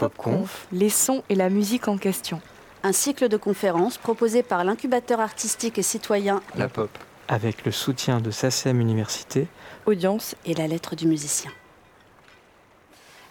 PopConf, les sons et la musique en question. Un cycle de conférences proposé par l'incubateur artistique et citoyen La Pop. Avec le soutien de SACEM Université, Audience et la lettre du musicien.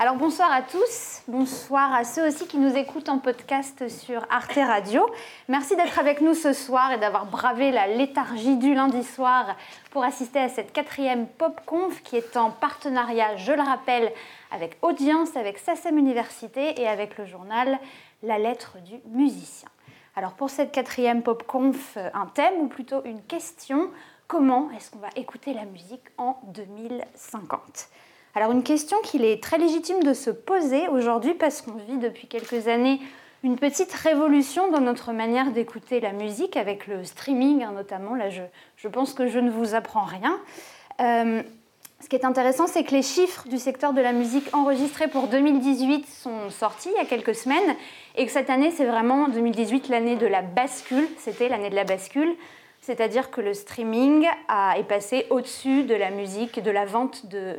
Alors bonsoir à tous, bonsoir à ceux aussi qui nous écoutent en podcast sur Arte Radio. Merci d'être avec nous ce soir et d'avoir bravé la léthargie du lundi soir pour assister à cette quatrième PopConf qui est en partenariat, je le rappelle, avec Audience, avec SACEM Université et avec le journal La lettre du musicien. Alors pour cette quatrième PopConf, un thème ou plutôt une question, comment est-ce qu'on va écouter la musique en 2050 alors une question qu'il est très légitime de se poser aujourd'hui parce qu'on vit depuis quelques années une petite révolution dans notre manière d'écouter la musique avec le streaming hein, notamment. Là, je, je, pense que je ne vous apprends rien. Euh, ce qui est intéressant, c'est que les chiffres du secteur de la musique enregistrés pour 2018 sont sortis il y a quelques semaines et que cette année, c'est vraiment 2018 l'année de la bascule. C'était l'année de la bascule. C'est-à-dire que le streaming a, est passé au-dessus de la musique, de la vente de,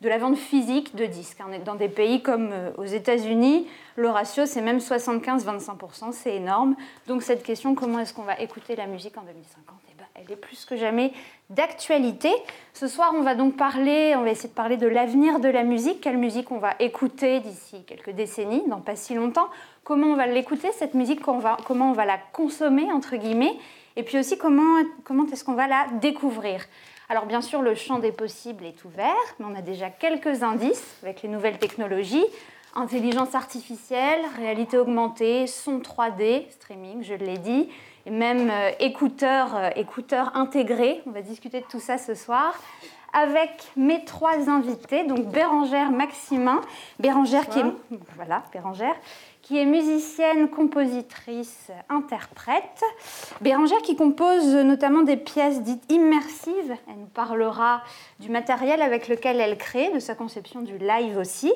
de la vente physique de disques. Dans des pays comme euh, aux États-Unis, le ratio c'est même 75-25%, c'est énorme. Donc cette question, comment est-ce qu'on va écouter la musique en 2050 eh ben, Elle est plus que jamais d'actualité. Ce soir, on va donc parler, on va essayer de parler de l'avenir de la musique, quelle musique on va écouter d'ici quelques décennies, dans pas si longtemps, comment on va l'écouter, cette musique, comment on va la consommer, entre guillemets, et puis aussi comment, comment est-ce qu'on va la découvrir? Alors bien sûr, le champ des possibles est ouvert, mais on a déjà quelques indices avec les nouvelles technologies. Intelligence artificielle, réalité augmentée, son 3D, streaming, je l'ai dit, et même euh, écouteurs, euh, écouteurs intégrés. On va discuter de tout ça ce soir avec mes trois invités, donc Bérangère Maximin, Bérangère qui est voilà, Bérangère, qui est musicienne, compositrice, interprète. Bérangère qui compose notamment des pièces dites immersives. Elle nous parlera du matériel avec lequel elle crée, de sa conception du live aussi.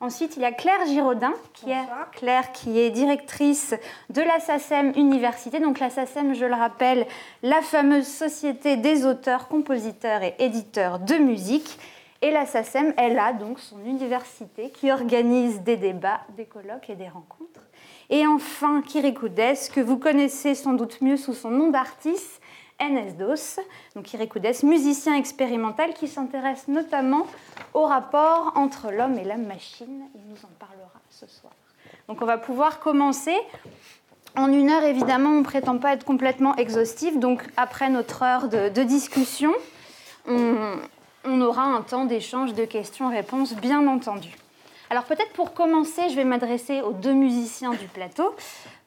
Ensuite, il y a Claire Giraudin, qui est, Claire, qui est directrice de la SACEM Université. Donc la SACEM, je le rappelle, la fameuse société des auteurs, compositeurs et éditeurs de musique. Et la SACEM, elle a donc son université qui organise des débats, des colloques et des rencontres. Et enfin, Kirikoudes, que vous connaissez sans doute mieux sous son nom d'artiste, NSDOS, donc Kirikoudes, musicien expérimental qui s'intéresse notamment au rapport entre l'homme et la machine. Il nous en parlera ce soir. Donc on va pouvoir commencer. En une heure, évidemment, on ne prétend pas être complètement exhaustif. Donc après notre heure de, de discussion, on, on aura un temps d'échange de questions-réponses, bien entendu. Alors peut-être pour commencer, je vais m'adresser aux deux musiciens du plateau,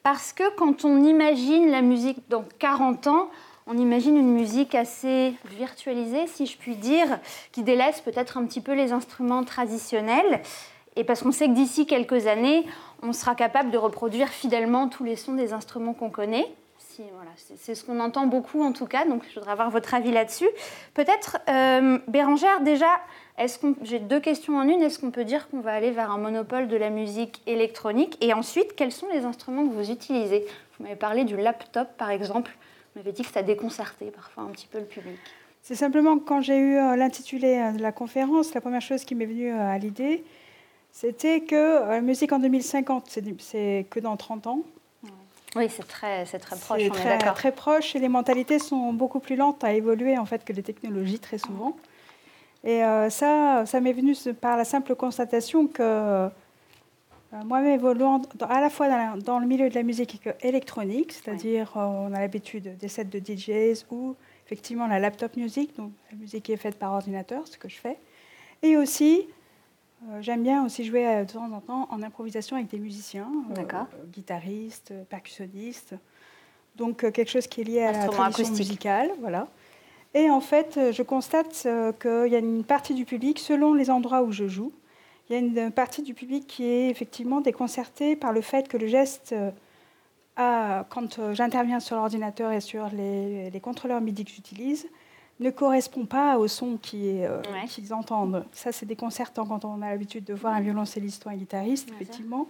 parce que quand on imagine la musique dans 40 ans, on imagine une musique assez virtualisée, si je puis dire, qui délaisse peut-être un petit peu les instruments traditionnels. Et parce qu'on sait que d'ici quelques années, on sera capable de reproduire fidèlement tous les sons des instruments qu'on connaît voilà, c'est ce qu'on entend beaucoup en tout cas, donc je voudrais avoir votre avis là-dessus. Peut-être, euh, Bérangère, déjà, j'ai deux questions en une. Est-ce qu'on peut dire qu'on va aller vers un monopole de la musique électronique? Et ensuite, quels sont les instruments que vous utilisez? Vous m'avez parlé du laptop, par exemple. Vous m'avez dit que ça déconcertait parfois un petit peu le public. C'est simplement quand j'ai eu euh, l'intitulé euh, de la conférence, la première chose qui m'est venue à l'idée, c'était que la musique en 2050, c'est que dans 30 ans. Oui, c'est très, c'est très proche, on très, est très proche et les mentalités sont beaucoup plus lentes à évoluer en fait que les technologies très souvent. Et euh, ça, ça m'est venu par la simple constatation que euh, moi-même évoluant à la fois dans, le milieu de la musique électronique, c'est-à-dire euh, on a l'habitude des sets de DJs ou effectivement la laptop music, donc la musique qui est faite par ordinateur, ce que je fais, et aussi j'aime bien aussi jouer euh, de temps en temps en improvisation avec des musiciens, euh, guitaristes, percussionnistes. Donc quelque chose qui est lié à la tradition musicale, voilà. Et en fait, je constate qu'il y a une partie du public, selon les endroits où je joue, il y a une partie du public qui est effectivement déconcertée par le fait que le geste, quand j'interviens sur l'ordinateur et sur les, les contrôleurs MIDI que j'utilise, ne correspond pas au son euh, qu'ils entendent. Ça, c'est déconcertant quand on a l'habitude de voir un violoncelliste ou un guitariste, effectivement.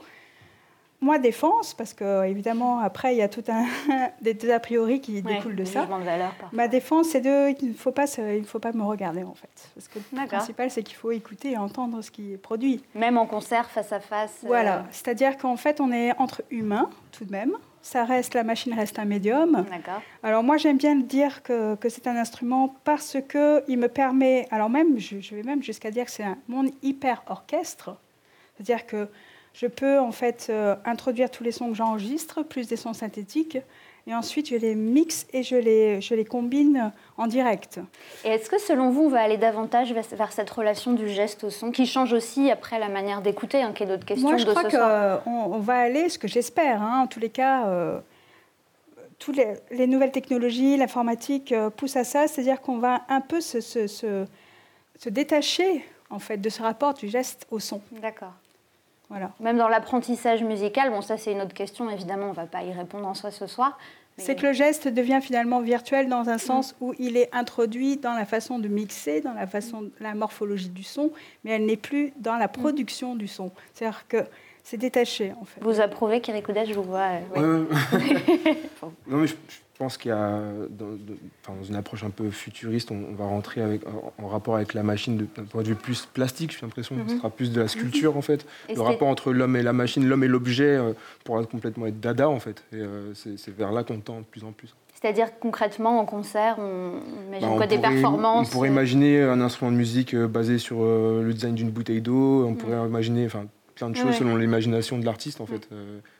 Moi, défense, parce que évidemment, après, il y a tout un des, a priori qui découlent de ça. De Ma défense, c'est de, il ne faut pas, il faut pas me regarder en fait, parce que le principal, c'est qu'il faut écouter et entendre ce qui est produit. Même en concert, face à face. Voilà, euh, c'est-à-dire qu'en fait, on est entre humains tout de même. Ça reste, la machine reste un médium. Alors moi, j'aime bien dire que, que c'est un instrument parce que il me permet, alors même, je, je vais même jusqu'à dire que c'est un mon hyper orchestre, c'est-à-dire que je peux en fait euh, introduire tous les sons que j'enregistre, plus des sons synthétiques, et ensuite je les mixe et je les, je les combine en direct. Et est-ce que selon vous, on va aller davantage vers cette relation du geste au son, qui change aussi après la manière d'écouter, hein, qui est d'autres questions Moi, je crois qu'on on va aller, ce que j'espère, hein, en tous les cas, euh, toutes les, nouvelles technologies, l'informatique euh, poussent à ça, c'est-à-dire qu'on va un peu se, se, se, se détacher en fait de ce rapport du geste au son. D'accord. Même dans l'apprentissage musical, bon ça c'est une autre question, évidemment on ne va pas y répondre en soi ce soir. C'est que le geste devient finalement virtuel dans un sens où il est introduit dans la façon de mixer, dans la façon, la morphologie du son, mais elle n'est plus dans la production du son. C'est-à-dire que c'est détaché en fait. Vous approuvez Kirikuda, je vous vois. Euh, non mais je, je pense qu'il y a, dans, une approche un peu futuriste, on, va rentrer avec, en, rapport avec la machine d'un point de vue plus plastique, j'ai l'impression. que Ce mhm. sera plus de la sculpture, en fait. le rapport entre l'homme et la machine, l'homme et l'objet euh, pourra complètement être dada, en fait. Et euh, c'est vers là qu'on tend de plus en plus. C'est-à-dire concrètement en concert, on imagine bah, quoi Des performances On pourrait euh imaginer un instrument de musique basé sur le design d'une bouteille d'eau. On mhm. pourrait imaginer enfin, plein de choses selon l'imagination de l'artiste, en fait.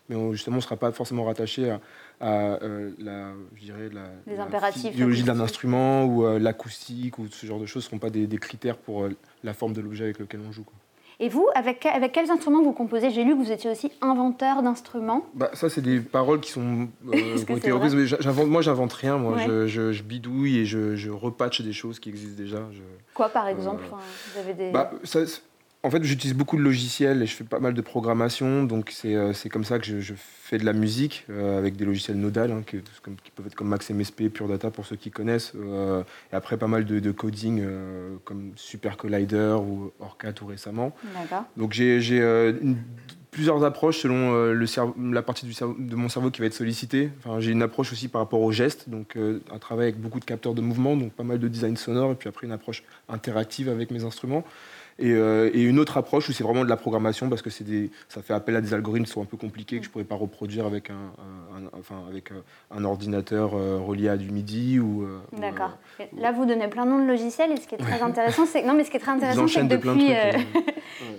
mais justement, on ne sera pas forcément rattaché à, à euh, la, je dirais, la, physiologie d'un instrument ou euh, l'acoustique ou ce genre de choses ne seront pas des, critères pour euh, la forme de l'objet avec lequel on joue. Et vous, avec, avec quels instruments vous composez? J'ai lu que vous étiez aussi inventeur d'instruments. Bah, ça, c'est des paroles qui sont. J'invente, moi, j'invente rien. Moi, je, je, bidouille et je, je repatche des choses qui existent déjà. Quoi, par exemple? Vous avez des... Bah, ça, en fait, j'utilise beaucoup de logiciels et je fais pas mal de programmation. Donc, c'est euh, comme ça que je, fais de la musique euh, avec des logiciels nodal hein, qui, peuvent être comme Max MSP, Pure Data pour ceux qui connaissent. Euh, et après, pas mal de, coding comme Super Collider ou Orca tout récemment. Donc, j'ai plusieurs approches selon le la partie du de mon cerveau qui va être sollicitée. Enfin, j'ai une approche aussi par rapport aux gestes, donc un travail avec beaucoup de capteurs de mouvement, donc pas mal de design sonore, et puis après une approche interactive avec mes instruments. Euh, et, une autre approche où c'est vraiment de la programmation parce que des, ça fait appel à des algorithmes qui sont un peu compliqués que je ne pourrais pas reproduire avec un, enfin, avec euh, un ordinateur euh, relié à du MIDI. ou. D'accord. Là, vous donnez plein de noms de logiciels et ce qui est très intéressant, c'est non, mais ce qui est très intéressant, c'est que depuis,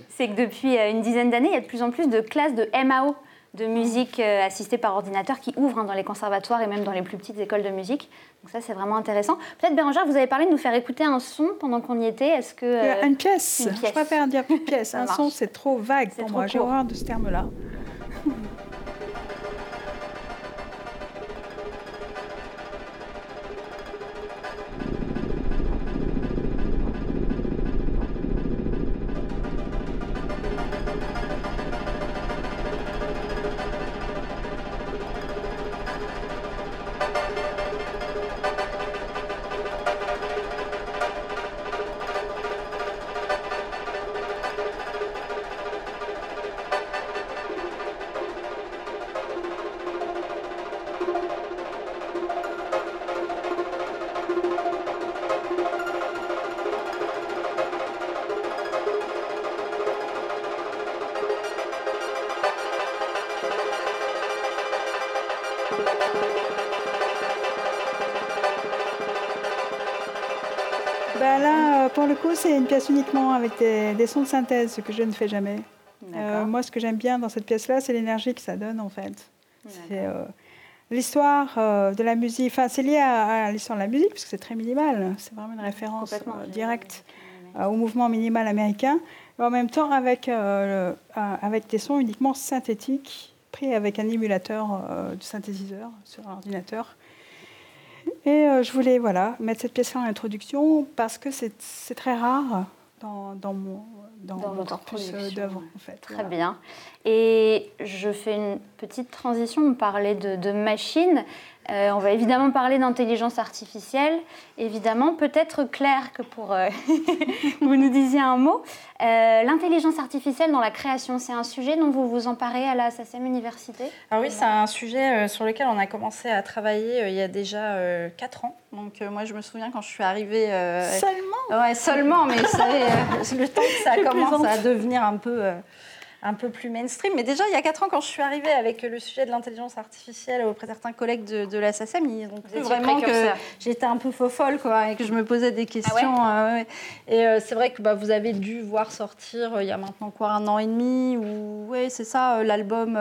c'est que depuis une dizaine d'années, il y a de plus en plus de classes de MAO de musique euh, assistée par ordinateur qui ouvre hein, dans les conservatoires et même dans les plus petites écoles de musique. Donc ça, c'est vraiment intéressant. Peut-être, Bérangère, vous avez parlé de nous faire écouter un son pendant qu'on y était. Est-ce que... Euh, une, pièce. Je préfère dire une pièce. un son, c'est trop vague pour moi. J'ai horreur de ce terme-là. Uniquement avec des, sons de synthèse, ce que je ne fais jamais. Euh, moi, ce que j'aime bien dans cette pièce-là, c'est l'énergie que ça donne, en fait. C'est euh, l'histoire euh, de la musique. Enfin, c'est lié à, l'histoire de la musique, parce que c'est très minimal. C'est vraiment une référence directe au mouvement minimal américain. Mais en même temps, avec, avec des sons uniquement synthétiques, pris avec un émulateur de synthétiseur sur l'ordinateur. Et euh, je voulais voilà, mettre cette pièce-là en introduction parce que c'est très rare dans, dans mon, dans, votre corpus euh, d'œuvres. En fait. Très bien. Et je fais une petite transition. On parlait de, de machines. Euh, on va évidemment parler d'intelligence artificielle. Évidemment, peut-être Claire que pour euh, vous nous disiez un mot. Euh, l'intelligence artificielle dans la création, c'est un sujet dont vous vous emparez à la SACEM Université? Alors oui, c'est un sujet sur lequel on a commencé à travailler il y a déjà 4 ans. Donc moi, je me souviens quand je suis arrivée... seulement? Ouais, seulement, mais c'est le temps que ça commence à devenir un peu un peu plus mainstream. Mais déjà, il y a 4 ans, quand je suis arrivée avec le sujet de l'intelligence artificielle auprès de certains collègues de, de la SACEM, ils ont cru vraiment que j'étais un peu faux folle quoi, et que je me posais des questions. Ah euh, et euh, c'est vrai que bah, vous avez dû voir sortir euh, il y a maintenant quoi, un an et demi, ou ouais, c'est ça, l'album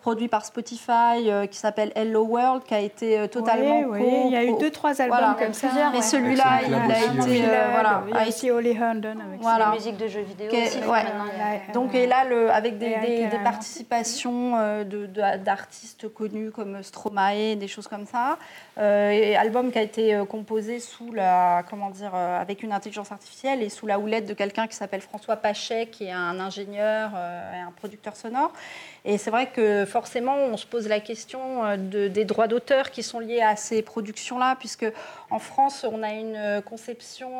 produit par Spotify qui s'appelle Hello World, qui a été totalement. Oui, oui. il y a eu deux, trois albums comme ça. Mais celui-là, il a été. voilà, il y a aussi Holly Herndon avec voilà. la musique de jeux vidéo aussi. Donc, et là, le, avec des, des, participations euh, d'artistes connus comme Stromae, des choses comme ça. Euh, et album qui a été euh, composé sous la, comment dire, avec une intelligence artificielle et sous la houlette de quelqu'un qui s'appelle François Pachet, qui est un ingénieur et un producteur sonore. Et c'est vrai que forcément, on se pose la question de, des droits d'auteur qui sont liés à ces productions-là, puisque en France, on a une conception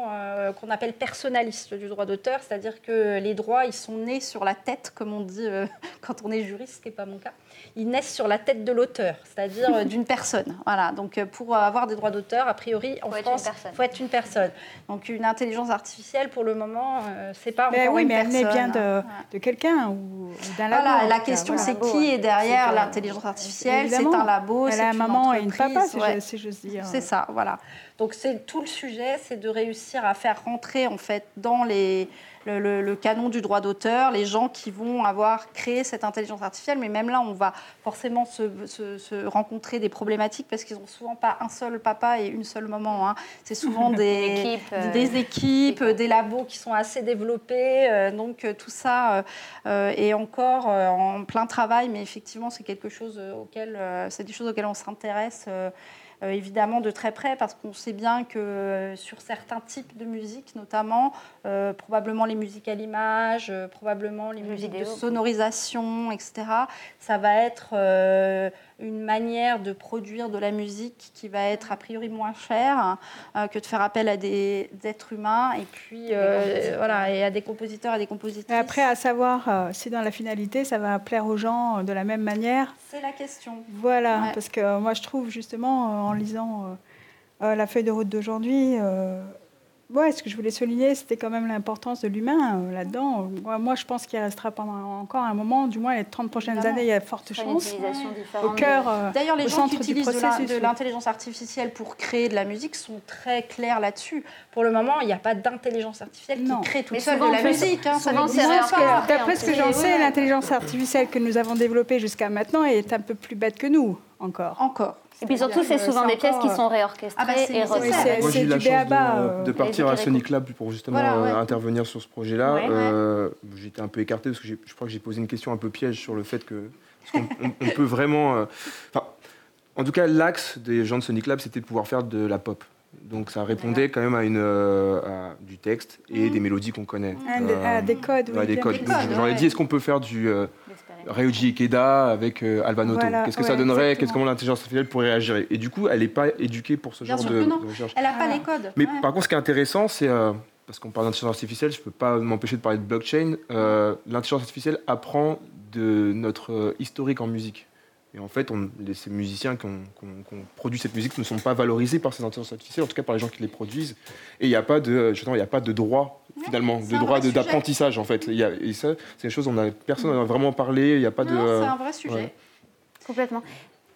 qu'on appelle personnaliste du droit d'auteur, c'est-à-dire que les droits, ils sont nés sur la tête, comme on dit euh, quand on est juriste, ce qui n'est pas mon cas. Ils naissent sur la tête de l'auteur, c'est-à-dire euh, d'une personne. Voilà. Donc euh, pour avoir des droits d'auteur, a priori, en France, il faut être une personne. Donc une intelligence artificielle, pour le moment, c'est pas mais encore oui, une mais personne. elle vient de, de quelqu'un ou, d'un. Voilà, la question, c'est qui est derrière l'intelligence artificielle? C'est un labo, c'est une maman et une papa, si j'ose dire. C'est ça, voilà. Donc c'est tout le sujet, c'est de réussir à faire rentrer en fait dans les le, canon du droit d'auteur, les gens qui vont avoir créé cette intelligence artificielle. Mais même là, on va forcément se, rencontrer des problématiques parce qu'ils n'ont souvent pas un seul papa et une seule maman. Hein. C'est souvent des, euh, des équipes, des labos qui sont assez développés. Euh, donc tout ça euh, est encore en plein travail, mais effectivement, c'est quelque chose auquel, c'est des choses auxquelles on s'intéresse. Euh, évidemment de très près parce qu'on sait bien que euh, sur certains types de musique, notamment, euh, probablement les musiques à l'image, probablement les musiques de sonorisation, etc., ça va être une manière de produire de la musique qui va être a priori moins chère euh, que de faire appel à des, êtres humains et puis euh, voilà et à des compositeurs et des compositrices. Et après, à savoir euh, si dans la finalité ça va plaire aux gens de la même manière. C'est la question. Voilà, parce que moi je trouve justement en lisant la feuille de route d'aujourd'hui Ouais, ce que je voulais souligner, c'était quand même l'importance de l'humain euh, là-dedans. Moi, je pense qu'il restera pendant encore un moment, du moins les 30 prochaines années, il y a forte chance. Au cœur, euh, D'ailleurs, les gens qui utilisent de l'intelligence artificielle pour créer de la musique sont très clairs là-dessus. Pour le moment, il n'y a pas d'intelligence artificielle qui crée toute seule de la musique. Hein, D'après ce que j'en sais, l'intelligence artificielle que nous avons développée jusqu'à maintenant est un peu plus bête que nous, encore. Encore. Et puis surtout, c'est souvent des pièces qui sont réorchestrées ah bah et Moi, j'ai eu la chance de, de, partir à Sonic Lab pour justement euh, intervenir sur ce projet-là. Euh, j'étais un peu écarté parce que je crois que j'ai posé une question un peu piège sur le fait que on, peut vraiment. Euh, en tout cas, l'axe des gens de Sonic Lab, c'était de pouvoir faire de la pop. Donc ça répondait quand même à, une, à du texte et des mélodies qu'on connaît. À, des codes, oui. des codes. J'en ai dit, est-ce qu'on peut faire du, Ryuji Ikeda avec euh, Albanoto. Qu'est-ce que ça donnerait? Qu'est-ce comment l'intelligence artificielle pourrait réagir? Et du coup, elle n'est pas éduquée pour ce genre de, recherche. Elle n'a pas les codes. Mais par contre, ce qui est intéressant, c'est euh, parce qu'on parle d'intelligence artificielle, je ne peux pas m'empêcher de parler de blockchain. Euh, l'intelligence artificielle apprend de notre historique en musique. Et en fait, on, ces musiciens qui ont, produit cette musique ne sont pas valorisés par ces intelligences artificielles, en tout cas par les gens qui les produisent. Et il n'y a pas de, il a pas de droit finalement, de droit d'apprentissage en fait. y a, et ça, c'est une chose on a personne n'en a vraiment parlé. Il n'y a pas de. C'est un vrai sujet. Complètement.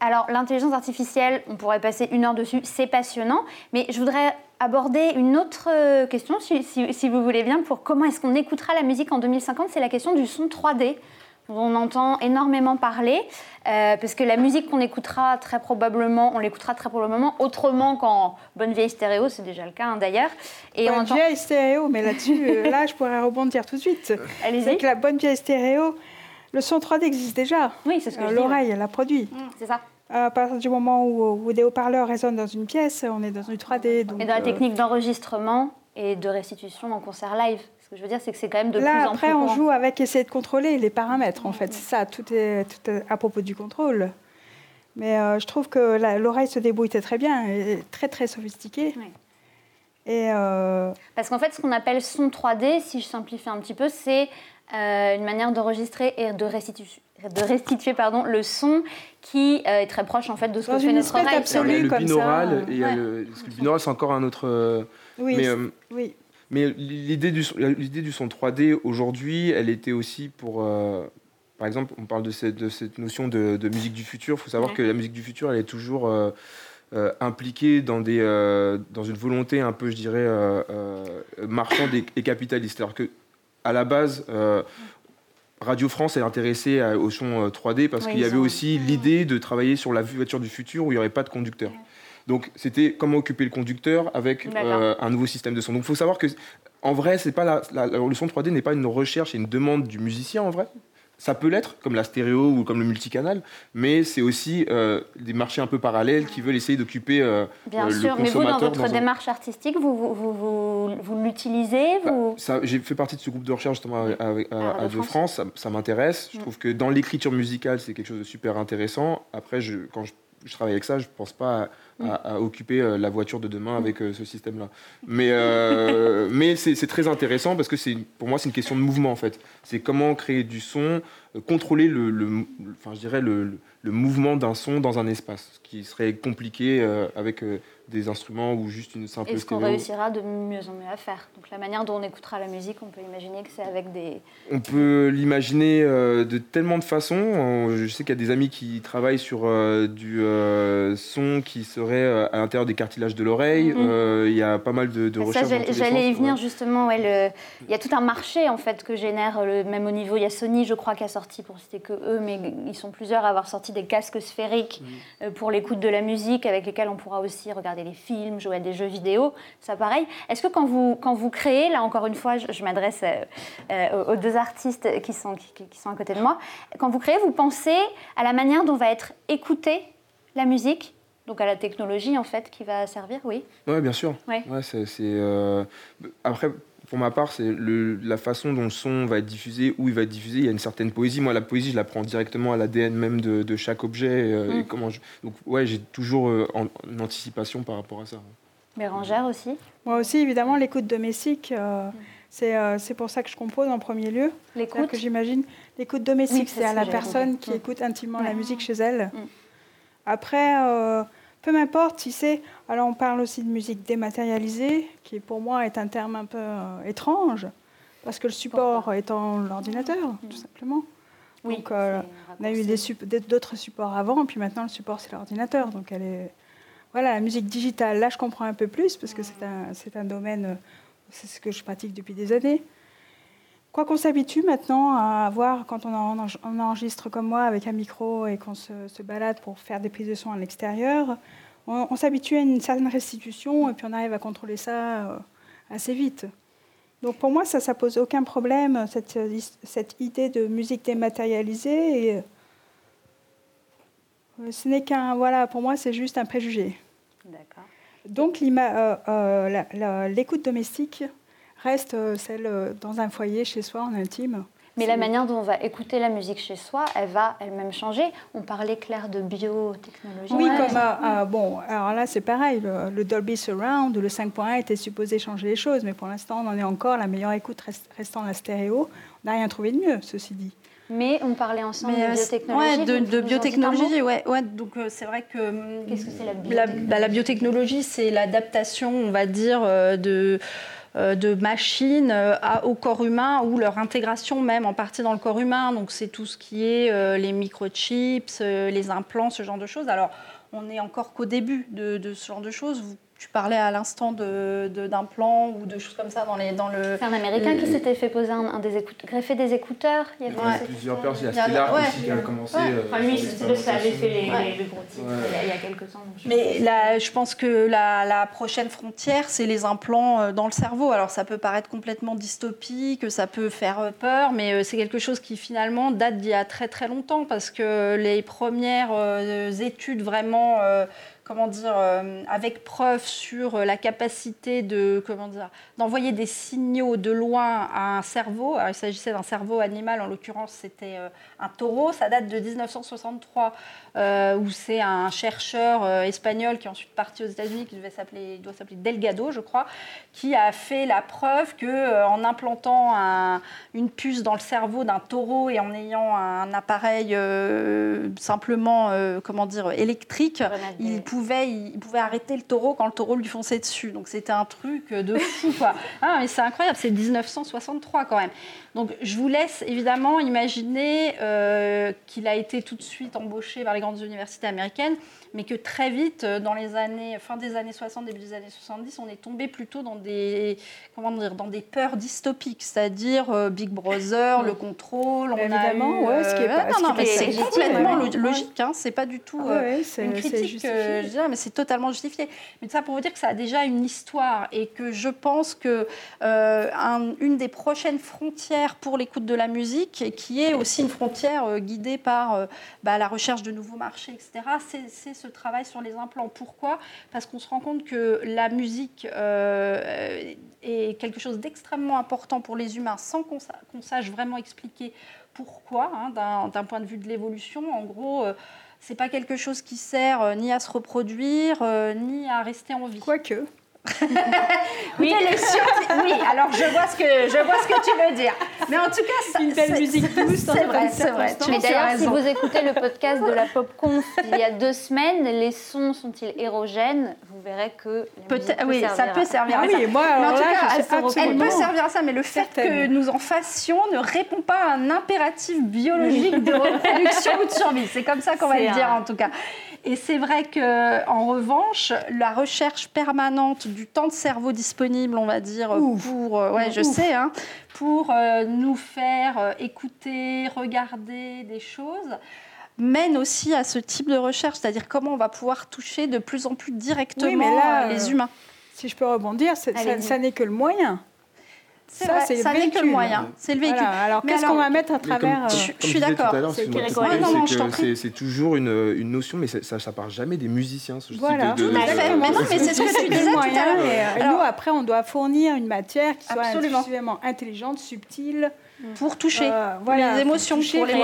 Alors, l'intelligence artificielle, on pourrait passer une heure dessus, c'est passionnant, mais je voudrais aborder une autre question, si, si vous voulez bien, pour comment est-ce qu'on écoutera la musique en 2050, c'est la question du son 3D on entend énormément parler, euh, parce que la musique qu'on écoutera très probablement, on l'écoutera très probablement autrement qu'en bonne vieille stéréo, c'est déjà le cas hein, d'ailleurs. Et bonne vieille stéréo, mais là-dessus, euh, là, je pourrais rebondir tout de suite. C'est que la bonne vieille stéréo, le son 3D existe déjà. Oui, c'est ce que euh, L'oreille, elle a produit. Mmh, c'est ça. À partir du moment où, des haut-parleurs résonnent dans une pièce, on est dans une 3D. Donc, et dans la technique d'enregistrement et de restitution en concert live. Ce que je veux dire, c'est que c'est quand même de plus en après, on joue avec essayer de contrôler les paramètres, en fait. C'est ça, tout est, tout à propos du contrôle. Mais je trouve que l'oreille se débrouille très bien, très très sophistiquée. Et Parce qu'en fait, ce qu'on appelle son 3D, si je simplifie un petit peu, c'est une manière d'enregistrer et de restituer de restituer pardon, le son qui euh, est très proche en fait de ce que fait notre oreille. Absolue, le binaural, et le, binaural c'est encore un autre. Euh, oui. Mais, euh, oui. Mais l'idée du, l'idée du son 3D aujourd'hui, elle était aussi pour. par exemple, on parle de cette, de cette notion de, musique du futur. Il faut savoir que la musique du futur, elle est toujours impliquée dans, des, dans une volonté un peu, je dirais, marchande et, et capitaliste. Alors que à la base, Radio France est intéressée au son 3D euh, parce qu'il y avait aussi l'idée de travailler sur la voiture du futur où il n'y aurait pas de conducteur. Donc c'était comment occuper le conducteur avec euh, un nouveau système de son. Donc il faut savoir que en vrai, c'est pas la, le son 3D n'est pas une recherche et une demande du musicien en vrai. Ça peut l'être, comme la stéréo ou comme le multicanal, mais c'est aussi euh, des marchés un peu parallèles qui veulent essayer d'occuper euh, Bien sûr, mais vous, dans votre démarche artistique, vous, vous, vous, l'utilisez bah, J'ai fait partie de ce groupe de recherche justement à, à, De France, ça, m'intéresse. Je mm. trouve que dans l'écriture musicale, c'est quelque chose de super intéressant. Après, je, quand je, je travaille avec ça, je ne pense pas... À, à, occuper euh, la voiture de demain avec euh, ce système-là. Mais, euh, mais c'est très intéressant parce que pour moi, c'est une question de mouvement en fait. C'est comment créer du son, contrôler le, le enfin, je dirais le, le mouvement d'un son dans un espace, ce qui serait compliqué avec des instruments ou juste une simple Et ce qu'on réussira de mieux en mieux à faire? Donc la manière dont on écoutera la musique, on peut imaginer que c'est avec des... On peut l'imaginer euh, de tellement de façons. Je sais qu'il y a des amis qui travaillent sur euh, du euh, son qui serait à l'intérieur des cartilages de l'oreille. Mhm. Il y a pas mal de, de recherches. J'allais y venir justement. Ouais, Il y a tout un marché en fait que génère, le... même au niveau, il y a Sony je crois qui a sorti, pour citer que eux, mais ils sont plusieurs à avoir sorti des casques sphériques mhm. pour l'écoute de la musique avec lesquels on pourra aussi regarder les films, jouer à des jeux vidéo, ça pareil. Est-ce que quand vous, quand vous créez, là encore une fois, je, m'adresse euh, euh, aux deux artistes qui sont, qui, sont à côté de moi, quand vous créez, vous pensez à la manière dont va être écoutée la musique donc à la technologie en fait qui va servir, oui? Oui, bien sûr. Ouais. c'est, euh, Après, pour ma part, c'est la façon dont le son va être diffusé, où il va être diffusé. Il y a une certaine poésie. Moi, la poésie, je la prends directement à l'ADN même de, chaque objet. Euh, mm. comment Donc, ouais, j'ai toujours euh, en, une anticipation par rapport à ça. Bérangère aussi? Moi aussi, évidemment, l'écoute domestique, euh, mm. c'est pour ça que je compose en premier lieu. L'écoute que j'imagine. L'écoute domestique, c'est à la personne qui mm. écoute intimement la musique chez elle. Après peu m'importe si c'est. Alors, on parle aussi de musique dématérialisée, qui pour moi est un terme un peu euh, étrange, parce que le support étant l'ordinateur, tout simplement. Donc, euh, on a eu d'autres supports avant, puis maintenant le support c'est l'ordinateur. Donc, elle est. Voilà, la musique digitale, là je comprends un peu plus, parce que c'est un, un domaine, euh, c'est ce que je pratique depuis des années. Quoi qu'on s'habitue maintenant à avoir, quand on, enregistre comme moi avec un micro et qu'on se, balade pour faire des prises de son à l'extérieur, on, s'habitue à une certaine restitution et puis on arrive à contrôler ça euh, assez vite. Donc pour moi, ça ne pose aucun problème, cette, cette, idée de musique dématérialisée. Et, euh, ce n'est qu'un, voilà, pour moi, c'est juste un préjugé. D'accord. Donc euh, l'écoute domestique reste euh, celle euh, dans un foyer chez soi en intime. Mais la manière dont on va écouter la musique chez soi, elle va elle-même changer. On parlait clair de biotechnologie. Oui, comme euh, bon, alors là c'est pareil. Le, Dolby Surround ou le 5.1 était supposé changer les choses, mais pour l'instant on en est encore la meilleure écoute restant la stéréo. On n'a rien trouvé de mieux, ceci dit. Mais on parlait ensemble de biotechnologie. Ouais, de, biotechnologie, ouais, ouais, Donc c'est vrai que. Qu'est-ce que c'est la biotechnologie la, bah, la biotechnologie, c'est l'adaptation, on va dire, de euh, de machines euh, au corps humain ou leur intégration même en partie dans le corps humain. Donc c'est tout ce qui est euh, les microchips, les implants, ce genre de choses. Alors on n'est encore qu'au début de, ce genre de choses. Tu parlais à l'instant d'un de, plan ou de choses comme ça dans, les, dans le. C'est un Américain qui s'était fait poser un, des écouteurs, greffer des écouteurs. Il y avait plusieurs personnes. Il y a aussi qui a commencé. Euh, enfin, lui, ça avait fait les, les, gros titres il y a quelques temps. Mais là, je pense que la, la prochaine frontière, c'est les implants euh, dans le cerveau. Alors, ça peut paraître complètement dystopique, ça peut faire euh, peur, mais c'est quelque chose qui finalement date d'il y a très très longtemps parce que les premières études vraiment comment dire, euh, avec preuve sur la capacité de, comment dire, d'envoyer des signaux de loin à un cerveau. Il s'agissait d'un cerveau animal, en l'occurrence, c'était euh, un taureau. Ça date de 1963, euh, où c'est un chercheur espagnol qui est ensuite parti aux États-Unis, qui devait s'appeler, doit s'appeler Delgado, je crois, qui a fait la preuve que en implantant une puce dans le cerveau d'un taureau et en ayant un appareil simplement, comment dire, électrique, il pouvait il pouvait arrêter le taureau quand le taureau lui fonçait dessus. Donc c'était un truc de fou, quoi. Ah, mais c'est incroyable, c'est 1963 quand même. Donc je vous laisse évidemment imaginer euh, qu'il a été tout de suite embauché par les grandes universités américaines mais que très vite, euh, dans les années, fin des années 60, début des années 70, on est tombé plutôt dans des, comment dire, dans des peurs dystopiques, c'est-à-dire euh, Big Brother, le contrôle. On Évidemment, ouais, ce qui est pas, non, non, c'est complètement logique, hein, c'est pas du tout une critique, je dirais, mais c'est totalement justifié. Mais ça pour vous dire que ça a déjà une histoire et que je pense que une des prochaines frontières pour l'écoute de la musique, qui est aussi une frontière guidée par bah, la recherche de nouveaux marchés, etc., c'est ce travail sur les implants. Pourquoi? Parce qu'on se rend compte que la musique euh, est quelque chose d'extrêmement important pour les humains sans qu'on sache vraiment expliquer pourquoi, hein, d'un point de vue de l'évolution. En gros, euh, c'est pas quelque chose qui sert euh, ni à se reproduire, ni à rester en vie. Quoique oui, oui, alors je vois, ce que, je vois ce que tu veux dire. Mais en tout cas, ça, une belle musique douce. C'est vrai, c'est vrai. Mais d'ailleurs, si vous écoutez le podcast de la Pop Conf il y a deux semaines, les sons sont-ils érogènes? Vous verrez que peut-être, oui, ça peut servir à, ça. Oui, moi, mais en tout cas, elle, peut servir à ça. Mais le fait que nous en fassions ne répond pas à un impératif biologique de reproduction ou de survie. C'est comme ça qu'on va le dire en tout cas. Et c'est vrai que, en revanche, la recherche permanente du temps de cerveau disponible, on va dire, pour, euh, ouais, je sais, hein, pour euh, nous faire euh, écouter, regarder des choses mène aussi à ce type de recherche, c'est-à-dire comment on va pouvoir toucher de plus en plus directement les humains. Si je peux rebondir, ça, ça n'est que le moyen. Ça, c'est ça n'est que le moyen. C'est le véhicule. Alors, qu'est-ce qu'on va mettre à travers euh, Je, suis d'accord. C'est toujours une, une, notion, mais ça ne part jamais des musiciens. Ce voilà. De, mais non, mais c'est ce que tu disais tout à l'heure. Et, nous, après, on doit fournir une matière qui soit suffisamment intelligente, subtile. Pour toucher euh, voilà, les émotions, pour, les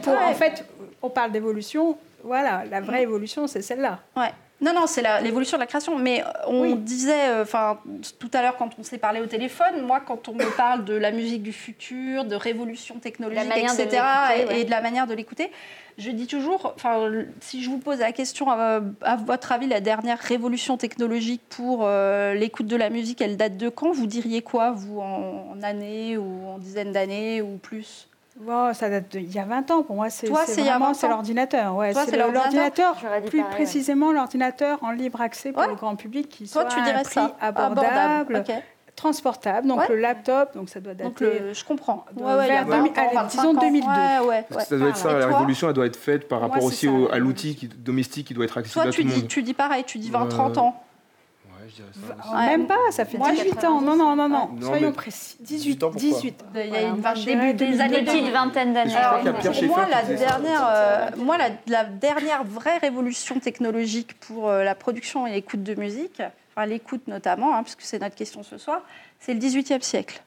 pour En fait, on parle d'évolution. Voilà, la vraie évolution, c'est celle-là. Ouais. Non, non, c'est l'évolution de la création. Mais on disait, euh, enfin, tout à l'heure quand on s'est parlé au téléphone, moi, quand on me parle de la musique du futur, de révolution technologique, etc., et, de la manière de l'écouter, je dis toujours, enfin, si je vous pose la question, à, votre avis, la dernière révolution technologique pour euh, l'écoute de la musique, elle date de quand? Vous diriez quoi, vous, en, en années ou en dizaines d'années ou plus? Ça date il y a 20 ans. Pour moi, c'est vraiment c'est l'ordinateur. Ouais, c'est l'ordinateur. Plus précisément, l'ordinateur en libre accès pour le grand public qui soit tu dirais un prix ça. abordable. transportable, donc le laptop, donc ça doit dater. je comprends. vers disons 2002. ça doit être ça, la révolution, elle doit être faite par rapport aussi à l'outil domestique qui doit être accessible à tout le monde. Tu dis pareil, tu dis 20-30 ans. Même pas, ça fait 18 ans. Non, non, non, non. Soyons précis. 18 ans. 18. Il y a une début des années, petite vingtaine d'années. moi, la dernière, euh, moi la, dernière vraie révolution technologique pour euh, la production et l'écoute de musique, enfin l'écoute notamment, hein, puisque c'est notre question ce soir, c'est le 18e siècle.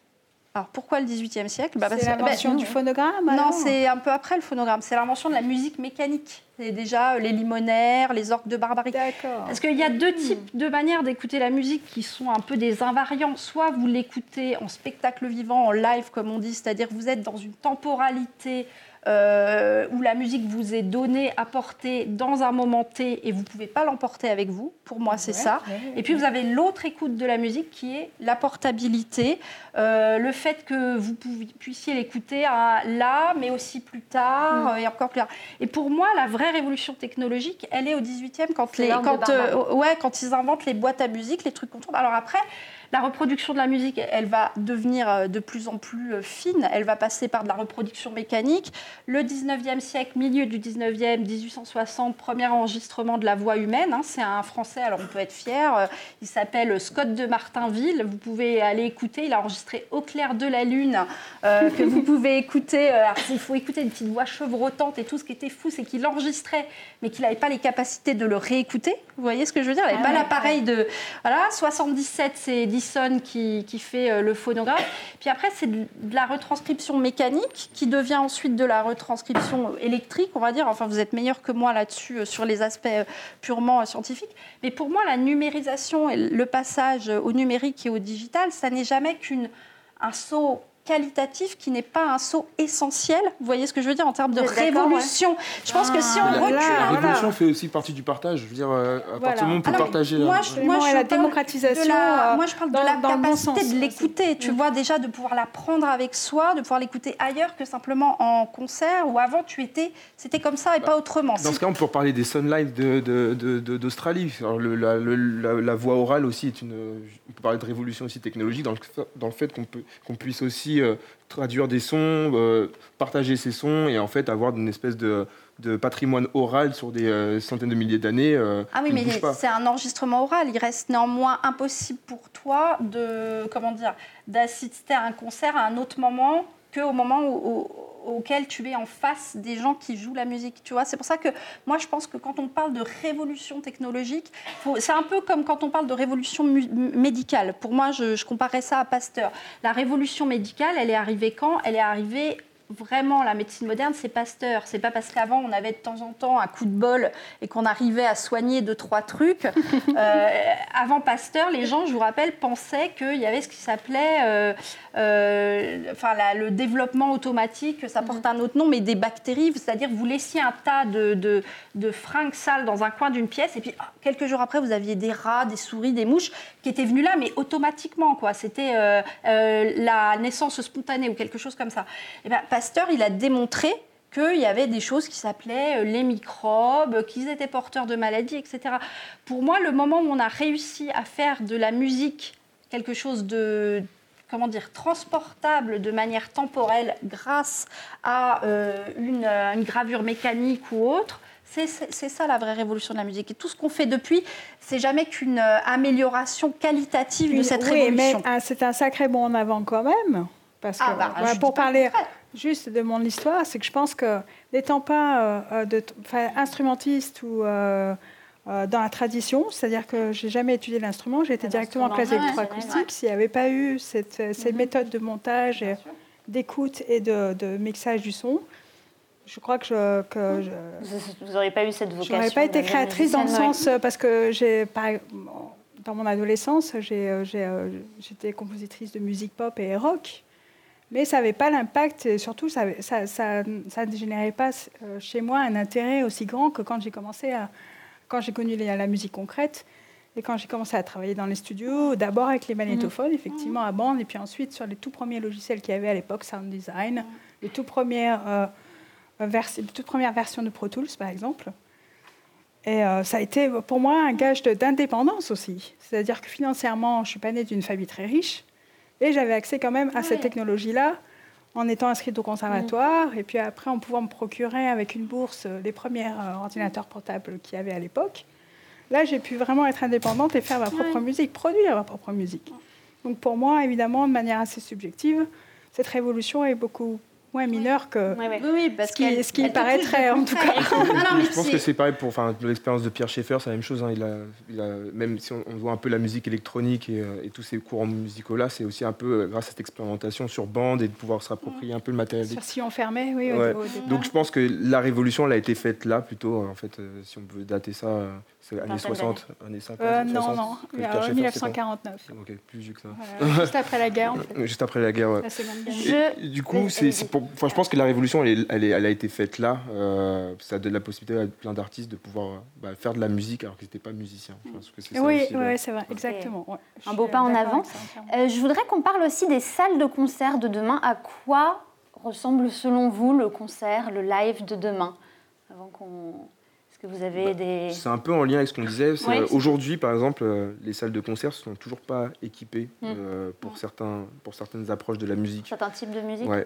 Alors pourquoi le XVIIIe siècle? Bah C'est l'invention bah, du phonogramme Non, c'est un peu après le phonogramme. C'est l'invention de la musique mécanique. C'est déjà euh, les limonaires, les orques de barbarie. D'accord. Parce qu'il y a deux hmm. types de manières d'écouter la musique qui sont un peu des invariants. Soit vous l'écoutez en spectacle vivant, en live comme on dit, c'est-à-dire vous êtes dans une temporalité euh, où la musique vous est donnée, apportée dans un moment T et vous ne pouvez pas l'emporter avec vous. Pour moi, c'est ça. et puis vous avez l'autre écoute de la musique qui est la portabilité, euh, le fait que vous puissiez l'écouter là, mais aussi plus tard mm. et encore plus tard. Et pour moi, la vraie révolution technologique, elle est au 18e quand, les, quand, euh, ouais, quand ils inventent les boîtes à musique, les trucs qu'on trouve. Alors après, La reproduction de la musique, elle va devenir euh, de plus en plus fine. Elle va passer par de la reproduction mécanique. Le 19e siècle, milieu du 19e, 1860, premier enregistrement de la voix humaine. Hein. C'est un Français, alors on peut être fier. Il s'appelle Scott de Martinville. Vous pouvez aller écouter. Il a enregistré Au clair de la lune, que vous pouvez écouter. il faut écouter une petite voix chevrotante et tout. Ce qui était fou, c'est qu'il enregistrait, mais qu'il n'avait pas les capacités de le réécouter. Vous voyez ce que je veux dire? Il n'avait ah pas l'appareil de. Voilà, 77, c'est Qui, fait euh, le phonographe. Puis après, c'est de, la retranscription mécanique qui devient ensuite de la retranscription électrique, on va dire. Enfin, vous êtes meilleur que moi là-dessus, euh, sur les aspects euh, purement scientifiques. Mais pour moi, la numérisation et le passage au numérique et au digital, ça n'est jamais qu'un saut qualitatif qui n'est pas un saut essentiel. Vous voyez ce que je veux dire en termes de révolution. Je pense que si on ah, recule... La révolution fait aussi partie du partage. Je veux dire, euh, à partir du moment où on peut partager... Moi, je, moi, je la démocratisation... Euh, moi, je parle de la capacité de l'écouter. Tu mm. vois, déjà, de pouvoir la prendre avec soi, de pouvoir l'écouter ailleurs que simplement en concert, où avant, tu étais... C'était comme ça et bah, pas autrement. Dans ce cas, on peut parler des Sunlight d'Australie. De, de, la, la, la, voix orale aussi est une... On peut parler de révolution aussi technologique dans le, dans le fait qu'on qu'on puisse aussi euh, traduire des sons, euh, partager ces sons et en fait avoir une espèce de, patrimoine oral sur des euh, centaines de milliers d'années. ah oui, mais c'est un enregistrement oral. Il reste néanmoins impossible pour toi de comment dire d'assister à un concert à un autre moment qu'au moment auquel tu es en face des gens qui jouent la musique. Tu vois, c'est pour ça que moi je pense que quand on parle de révolution technologique, c'est un peu comme quand on parle de révolution médicale. Pour moi, je, je comparais ça à Pasteur. La révolution médicale, elle est arrivée quand? Elle est arrivée vraiment la médecine moderne, c'est Pasteur. C'est pas parce qu'avant on avait de temps en temps un coup de bol et qu'on arrivait à soigner deux trois trucs. Euh, avant Pasteur, les gens, je vous rappelle, pensaient qu'il y avait ce qui s'appelait, euh, euh, enfin le développement automatique, ça porte un autre nom, mais des bactéries, c'est-à-dire vous laissiez un tas de, de, de fringues sales dans un coin d'une pièce et puis oh, quelques jours après vous aviez des rats, des souris, des mouches qui étaient venus là, mais automatiquement quoi. C'était la naissance spontanée ou quelque chose comme ça. Et ben, Pasteur, il a démontré qu'il y avait des choses qui s'appelaient euh, les microbes, qu'ils étaient porteurs de maladies, etc. Pour moi, le moment où on a réussi à faire de la musique quelque chose de comment dire, transportable de manière temporelle grâce à euh, une, gravure mécanique ou autre, c'est ça la vraie révolution de la musique. Et tout ce qu'on fait depuis, c'est jamais qu'une euh, amélioration qualitative de cette oui, révolution. Mais c'est un sacré bond en avant quand même. Parce ah, que, bah, pour parler, juste de mon histoire, c'est que je pense que n'étant pas euh, euh, de, instrumentiste ou euh, dans la tradition, c'est-à-dire que j'ai jamais étudié l'instrument, j'ai été directement en classe électroacoustique. S'il n'y avait pas eu cette, mhm. méthodes de montage, d'écoute et de, mixage du son, je crois que je. Que vous n'auriez pas eu cette vocation. Je n'aurais pas été créatrice dans le sens parce que j'ai dans mon adolescence, j'étais compositrice de musique pop et rock. Mais ça n'avait pas l'impact, et surtout, ça, ça, ça, ne générait pas euh, chez moi un intérêt aussi grand que quand j'ai commencé à. quand j'ai connu la musique concrète. Et quand j'ai commencé à travailler dans les studios, d'abord avec les magnétophones, mmh. effectivement, à bande, et puis ensuite sur les tout premiers logiciels qu'il y avait à l'époque, Sound Design, les tout premières, euh, toute première version de Pro Tools, par exemple. Et euh, ça a été pour moi un gage d'indépendance aussi. C'est-à-dire que financièrement, je ne suis pas née d'une famille très riche. Et j'avais accès quand même à cette technologie-là en étant inscrite au conservatoire mm. et puis après en pouvant me procurer avec une bourse euh, les premiers euh, ordinateurs portables qu'il y avait à l'époque. Là, j'ai pu vraiment être indépendante et faire ma propre musique, produire ma propre musique. Donc pour moi, évidemment, de manière assez subjective, cette révolution est beaucoup moins mineur que oui, parce ce qui, ce qui paraîtrait en tout cas. je pense que c'est pareil pour l'expérience de Pierre Schaeffer, c'est la même chose. Hein. Il, a, il a, même si on, voit un peu la musique électronique et, euh, et tous ces courants musicaux-là, c'est aussi un peu euh, grâce à cette expérimentation sur bande et de pouvoir se rapproprier un peu le matériel. Sur si on fermait, oui. Donc je pense que la révolution, elle a été faite là plutôt, en fait, euh, si on peut dater ça. C'est années 60, années 50 euh, Non, non, 1949. Ok, plus vieux que ça. juste après la guerre. En fait. Juste après la guerre, ouais. Je... Du coup, c'est, pour... enfin, je pense que la révolution, elle, elle, elle a été faite là. Euh, ça donne la possibilité à plein d'artistes de pouvoir bah, faire de la musique alors qu'ils n'étaient pas musiciens. Je pense que c'est oui, oui, c'est vrai, exactement. Ouais. Un beau pas en avant. Euh, je voudrais qu'on parle aussi des salles de concert de demain. À quoi ressemble selon vous le concert, le live de demain Avant qu'on que vous avez des... C'est un peu en lien avec ce qu'on disait. Euh, Aujourd'hui, par exemple, euh, les salles de concert ne sont toujours pas équipées Mm. euh, pour, certains, pour certaines approches de la musique. certains types de musique Ouais.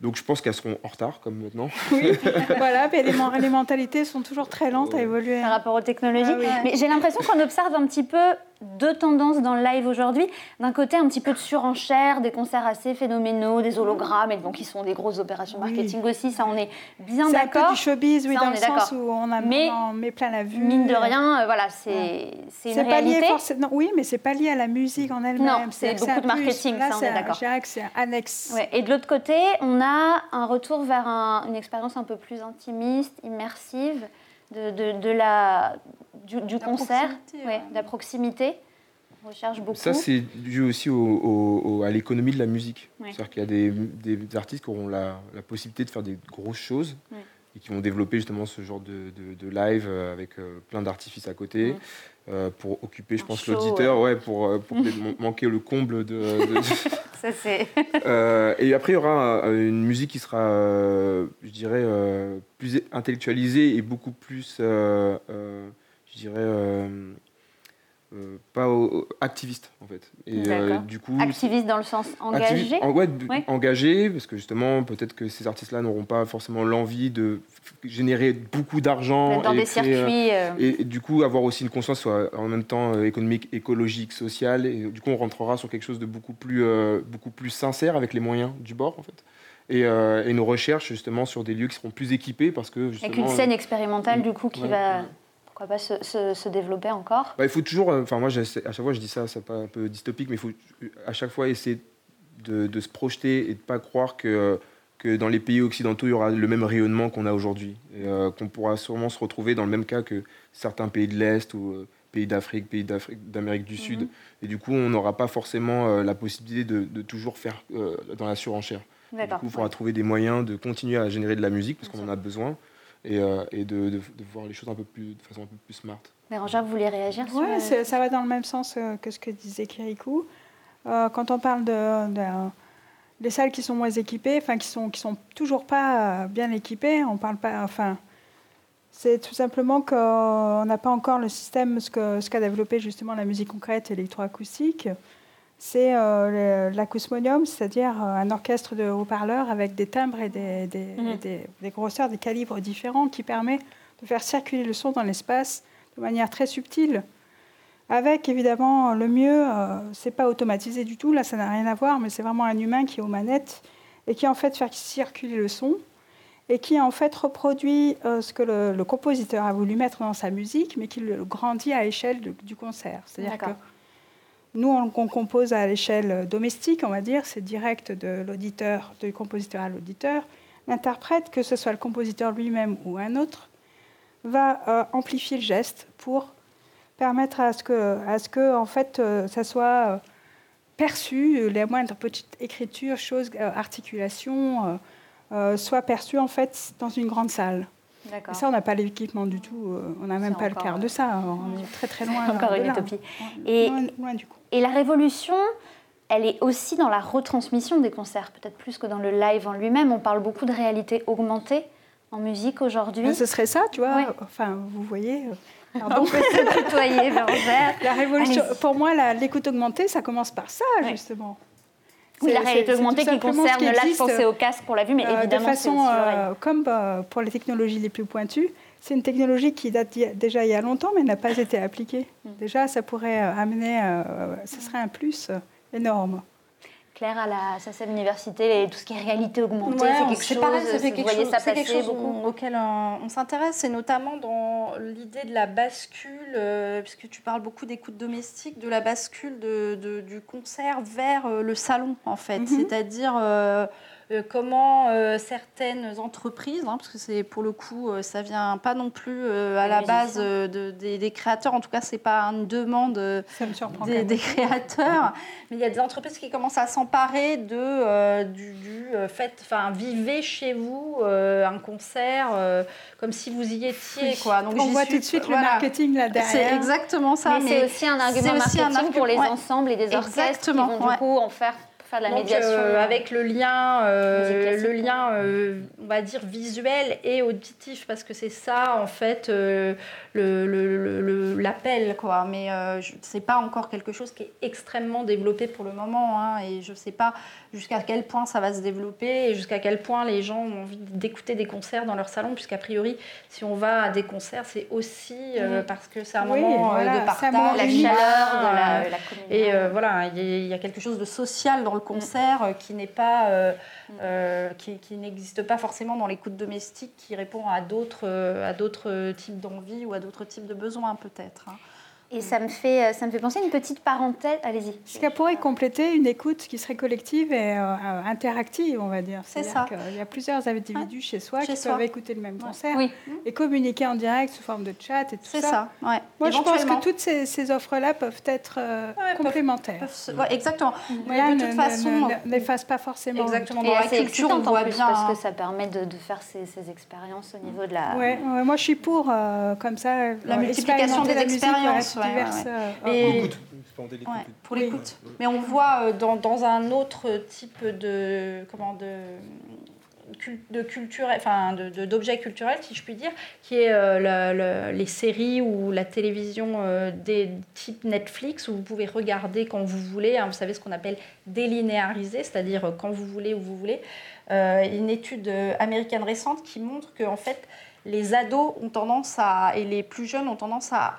Donc je pense qu'elles seront en retard, comme maintenant. Oui, voilà, mais les, men- les mentalités sont toujours très lentes à évoluer. par rapport aux technologies. Ah oui. Mais j'ai l'impression qu'on observe un petit peu deux tendances dans le live aujourd'hui. D'un côté, un petit peu de surenchère, des concerts assez phénoménaux, des hologrammes, et donc qui sont des grosses opérations Oui. marketing aussi, ça on est bien C'est un peu d'accord. du showbiz, oui, Ça, dans le sens d'accord. où on, a, Mais- on en met plein la vue. Mine de rien, euh, voilà, c'est c'est une pas lié réalité. forcément. Oui, mais c'est pas lié à la musique en elle-même. Non, c'est beaucoup de plus. marketing, Là, ça, on est d'accord. C'est annexe. Ouais, Et de l'autre côté, on a un retour vers un- une expérience un peu plus intimiste, immersive, de, de, de la, du, du La concert, proximité, ouais, ouais. de la proximité. On recherche beaucoup. Ça, c'est dû aussi au- au- au- à l'économie de la musique. Ouais. C'est-à-dire qu'il y a des, des artistes qui auront la, la possibilité de faire des grosses choses Ouais. et qui vont développer justement ce genre de, de- de live euh, avec euh, plein d'artifices à côté Ouais. Euh, pour occuper, je pense, l'auditeur, ouais, pour, euh, pour manquer le comble de. de- Ça, c'est... Euh, et après, il y aura une musique qui sera, je dirais, plus intellectualisée et beaucoup plus, je dirais, euh, pas au- activiste en fait. Et euh, du coup, Activiste dans le sens engagé. En- ouais, d- Ouais. engagé, parce que justement, peut-être que ces artistes-là n'auront pas forcément l'envie de générer beaucoup d'argent. Dans et des créer, circuits. euh, et, et du coup, avoir aussi une conscience soit en même temps économique, écologique, sociale. Et du coup, on rentrera sur quelque chose de beaucoup plus, euh, beaucoup plus sincère avec les moyens du bord, en fait. Et, euh, et nos recherches, justement, sur des lieux qui seront plus équipés parce que, justement... avec une scène expérimentale, du coup, qui ouais. va, pourquoi pas, se, se- se développer encore. Bah, il faut toujours, euh, enfin moi à chaque fois je dis ça, c'est un peu dystopique, mais il faut à chaque fois essayer de, de se projeter et de pas croire que, que dans les pays occidentaux il y aura le même rayonnement qu'on a aujourd'hui. Euh, qu'on pourra sûrement se retrouver dans le même cas que certains pays de l'Est ou euh, pays d'Afrique, pays d'Amérique du Sud. Mhm. Et du coup on n'aura pas forcément euh, la possibilité de, de toujours faire euh, dans la surenchère. Du coup il faudra trouver des moyens de continuer à générer de la musique parce qu'on en a besoin. Et, euh, et de, de- de voir les choses un peu plus, de façon un peu plus smart. Bérangère, vous voulez réagir sur Ouais, le- c'est- ça va dans le même sens euh, que ce que disait Kirikou. Euh, quand on parle de, de- des salles qui sont moins équipées, enfin qui sont qui sont toujours pas bien équipées, on parle pas, enfin. C'est tout simplement qu'on n'a pas encore le système, ce qu'a ce qu'a développé justement la musique concrète électroacoustique. C'est euh, l'acousmonium, c'est-à-dire euh, un orchestre de haut-parleurs avec des timbres et des, des, Mhm. et des- des grosseurs, des calibres différents qui permet de faire circuler le son dans l'espace de manière très subtile. Avec évidemment le mieux, euh, c'est pas automatisé du tout, là ça n'a rien à voir, mais c'est vraiment un humain qui est aux manettes et qui en fait fait circuler le son et qui en fait reproduit euh, ce que le, le compositeur a voulu mettre dans sa musique, mais qui le grandit à l'échelle de- du concert. C'est-à-dire que. Nous, on, compose à l'échelle domestique, on va dire, c'est direct de l'auditeur, du compositeur à l'auditeur. L'interprète, que ce soit le compositeur lui-même ou un autre, va euh, amplifier le geste pour permettre à ce que, à ce que en fait, euh, ça soit euh, perçu, euh, les moindres petites écritures, choses, euh, articulations, euh, euh, soient perçues en fait dans une grande salle. Et ça, on n'a pas l'équipement du tout, euh, on n'a même pas le quart euh, de ça, on est très très loin. Encore une utopie. Et- Loin, loin du coup. Et la révolution, elle est aussi dans la retransmission des concerts, peut-être plus que dans le live en lui-même. On parle beaucoup de réalité augmentée en musique aujourd'hui. Ben, ce serait ça, tu vois. Enfin, vous voyez. euh, On pardon. peut se tutoyer, Bérangère. La révolution, pour moi, l'écoute augmentée, ça commence par ça, justement. Oui, la C'est- réalité c'est- c'est augmentée qui concerne, là je existe, pensais au casque, on l'a vu, mais euh, évidemment de c'est façon, euh, comme euh, pour les technologies les plus pointues, c'est une technologie qui date déjà il y a longtemps, mais n'a pas été appliquée. Mm. Déjà, ça pourrait euh, amener, ce serait un plus énorme. Claire, à la SACEM Université, et tout ce qui est réalité augmentée, Ouais, c'est quelque chose, pareil, ça fait quelque chose, ça c'est passer quelque chose beaucoup. on- auquel on, on s'intéresse, et notamment dans l'idée de la bascule, euh, puisque tu parles beaucoup d'écoute domestique, de la bascule de, de- du concert vers euh, le salon, en fait. Mhm. C'est-à-dire euh, comment euh, certaines entreprises, hein, parce que c'est pour le coup, euh, ça vient pas non plus euh, à la base euh, de- des, des créateurs, en tout cas, c'est pas une demande. euh, des, créateurs, mais il y a des entreprises qui commencent à s'emparer de euh, du, du euh, fait, enfin vivez chez vous euh, un concert euh, comme si vous y étiez quoi. Donc On voit suis- tout de suite voilà. le marketing là C'est derrière. exactement ça. mais, c'est aussi un argument c'est aussi un marketing argument- pour les ouais. ensembles et des orchestres qui Exactement, vont du ouais. coup en faire faire de la Donc, médiation. euh, avec le lien, euh, le lien, euh, on va dire visuel et auditif, parce que c'est ça en fait euh, le- le- le- l'appel, quoi. Mais euh, c'est pas encore quelque chose qui est extrêmement développé pour le moment, hein, et je sais pas jusqu'à quel point ça va se développer et jusqu'à quel point les gens ont envie d'écouter des concerts dans leur salon, puisqu'a priori, si on va à des concerts, c'est aussi euh, parce que c'est un Oui, moment euh, voilà, de partage, la chaleur de la, et euh, voilà, il y, a- il y a quelque chose de social dans le concert euh, qui n'est pas, euh, qui, qui n'existe pas forcément dans l'écoute domestique, qui répond à d'autres, à d'autres types d'envies ou à d'autres types de besoins peut-être. hein. Et ça me fait, euh, ça me fait penser une petite parenthèse. Allez-y. Ce qui pourrait compléter une écoute qui serait collective et euh, euh, interactive, on va dire? C'est ça. qu'il y a plusieurs individus chez soi Chez qui soi. peuvent écouter le même concert Oui. et communiquer en direct sous forme de chat et tout C'est ça. ça, ouais. Moi, je pense que toutes ces, ces offres-là peuvent être euh, Ouais, complémentaires. peuvent se- ouais, exactement. Mais Là, de toute ne- façon, ne- n'efface pas forcément. exactement. Et Dans la assez culture, on voit bien. parce que ça permet de, de faire ces, ces expériences au niveau de la. Ouais, ouais, moi je suis pour euh, comme ça La euh, multiplication des la expériences, diverses, ouais, euh, Et- L'écoute, pour Oui. l'écoute. Mais on voit euh, dans, dans un autre type de comment de de culture, enfin de- de- d'objets culturels, si je puis dire, qui est euh, la- la- les séries ou la télévision euh, des types Netflix où vous pouvez regarder quand vous voulez. hein, vous savez ce qu'on appelle délinéarisé, c'est-à-dire quand vous voulez où vous voulez. Euh, une étude américaine récente qui montre que en fait les ados ont tendance à, et les plus jeunes ont tendance à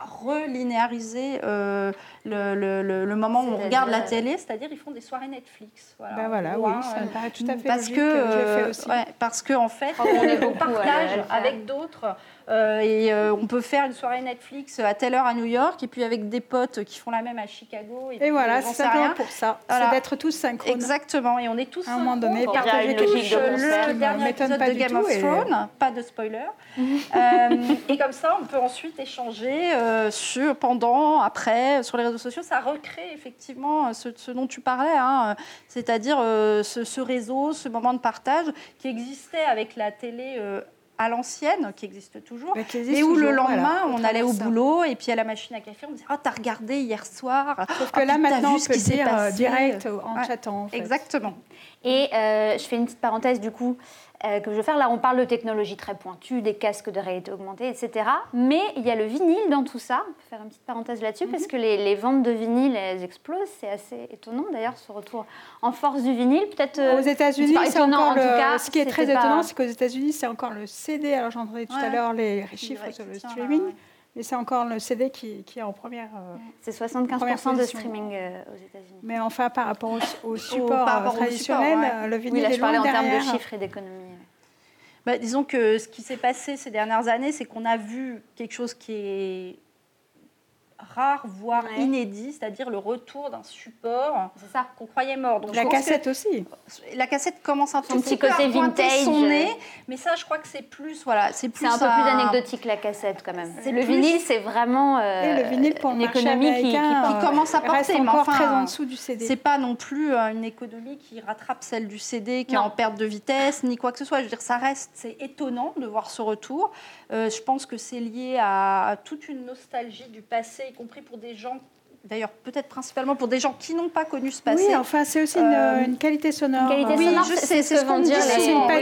relinéariser euh, le, le- le- le moment où on regarde la euh, télé, c'est-à-dire ils font des soirées Netflix. Voilà, ben gros, oui, hein, ça me euh, paraît tout à fait parce logique. que, je l'ai fait euh, aussi. ouais, parce que en fait, Oh, on est à partage avec d'autres euh, et euh, on peut faire une soirée Netflix à telle heure à New York et puis avec des potes qui font la même à Chicago. Et, Et puis, voilà, euh, c'est simplement rien. pour ça. Voilà. C'est d'être tous synchrones. Exactement, et on est tous À un moment donné, partager touche le dernier épisode pas de Game of et- Thrones, pas de spoiler. Euh, et comme ça, on peut ensuite échanger euh, sur, pendant, après, sur les réseaux sociaux. Ça recrée effectivement ce, ce dont tu parlais, hein, euh, c'est-à-dire euh, ce, ce réseau, ce moment de partage qui existait avec la télé euh, à l'ancienne, qui existe toujours. Mais qui existe Et où le lendemain, voilà, on allait au ça. boulot et puis à la machine à café, on disait Oh, t'as regardé hier soir Sauf Ah, que là, puis t'as maintenant, vu on ce peut qui le s'est dire euh, passé. direct en Ouais. chatant. en fait. Exactement. Et euh, je fais une petite parenthèse du coup euh, que je veux faire. Là, on parle de technologie très pointue, des casques de réalité augmentée, etc. Mais il y a le vinyle dans tout ça. On peut faire une petite parenthèse là-dessus parce que les, les ventes de vinyle, elles explosent. C'est assez étonnant d'ailleurs ce retour en force du vinyle. Peut-être. euh, Aux États-Unis, c'est encore en tout le- cas, ce qui est très pas- étonnant, c'est qu'aux États-Unis, c'est encore le CD. Alors j'entendais tout à l'heure les chiffres sur le streaming, ouais. Mais c'est encore le CD qui, qui est en première. euh, C'est 75% Première de streaming euh, aux États-Unis. Mais enfin, par rapport au, au support par rapport au traditionnel, support, ouais. le vinyle Oui, là, est je parlais en termes de chiffres et d'économie. Bah, disons que ce qui s'est passé ces dernières années, c'est qu'on a vu quelque chose qui est rare, voire Ouais. inédit, c'est-à-dire le retour d'un support qu'on croyait mort. Donc, La cassette aussi. la cassette commence un tout petit côté vintage, son euh. nez, mais ça, je crois que c'est plus, voilà, c'est plus un peu plus anecdotique la cassette quand même. Le plus- vinyle, c'est vraiment euh, Et le vinyle pour une économie qui, commence à euh, reste porter, mais encore enfin, très en dessous du CD. C'est pas non plus euh, une économie qui rattrape celle du CD, qui est Non. en perte de vitesse, ni quoi que ce soit. Je veux dire, ça reste, c'est étonnant de voir ce retour. Euh, je pense que c'est lié à toute une nostalgie du passé, y compris pour des gens, d'ailleurs peut-être principalement pour des gens qui n'ont pas connu ce passé. Oui, enfin, c'est aussi une, Euh, une qualité sonore. Une qualité Oui, sonore, je c'est- sais, c'est ce qu'on dit oui,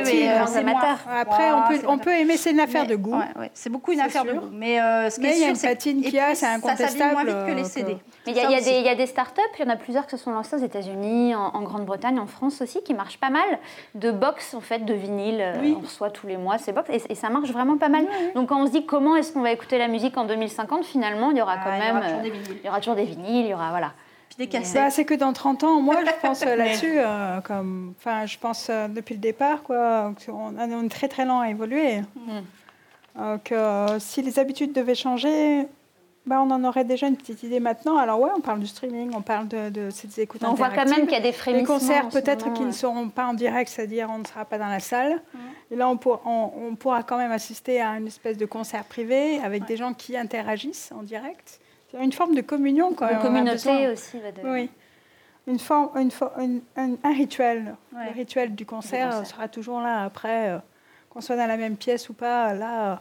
oui, c'est amateurs. moi. Après, on Voilà, peut, on peut aimer, c'est une affaire Mais- de goût. ouais, ouais, c'est beaucoup une affaire de goût. Mais euh, ce qui Mais est il y a une patine qu'il y a, c'est ça incontestable. moins vite que les CD. que- Mais il y, a- Ça y a des- il y a des startups, il y en a plusieurs qui se sont lancées aux États-Unis, en, en Grande-Bretagne, en France aussi, qui marchent pas mal, de box en fait, de vinyle. euh, Oui. On reçoit tous les mois ces box et, et ça marche vraiment pas mal. Donc quand on se dit comment est-ce qu'on va écouter la musique en 2050, finalement, il y aura Ah, quand il y même. aura toujours euh, des vinyles. il y aura toujours des il y aura voilà. Puis des cassettes. Bah, c'est que dans 30 ans, moi, je pense euh, là-dessus, euh, comme, enfin, je pense euh, depuis le départ, quoi, on, on est très très lent à évoluer. Que euh, si les habitudes devaient changer, bah, on en aurait déjà une petite idée maintenant. Alors ouais, on parle du streaming, on parle de, de ces écoutes On voit quand même qu'il y a des Les frémissements. concerts, en ce peut-être qu'ils ne seront pas en direct, c'est-à-dire on ne sera pas dans la salle. Et là, on, pour- on- on pourra quand même assister à une espèce de concert privé avec des gens qui interagissent en direct. C'est une forme de communion quand même. besoin. communauté aussi. va de- Oui. Une forme, une fo- une- un, un rituel. Ouais. Le rituel du concert, concert. sera toujours là après, euh, qu'on soit dans la même pièce ou pas. Là, euh,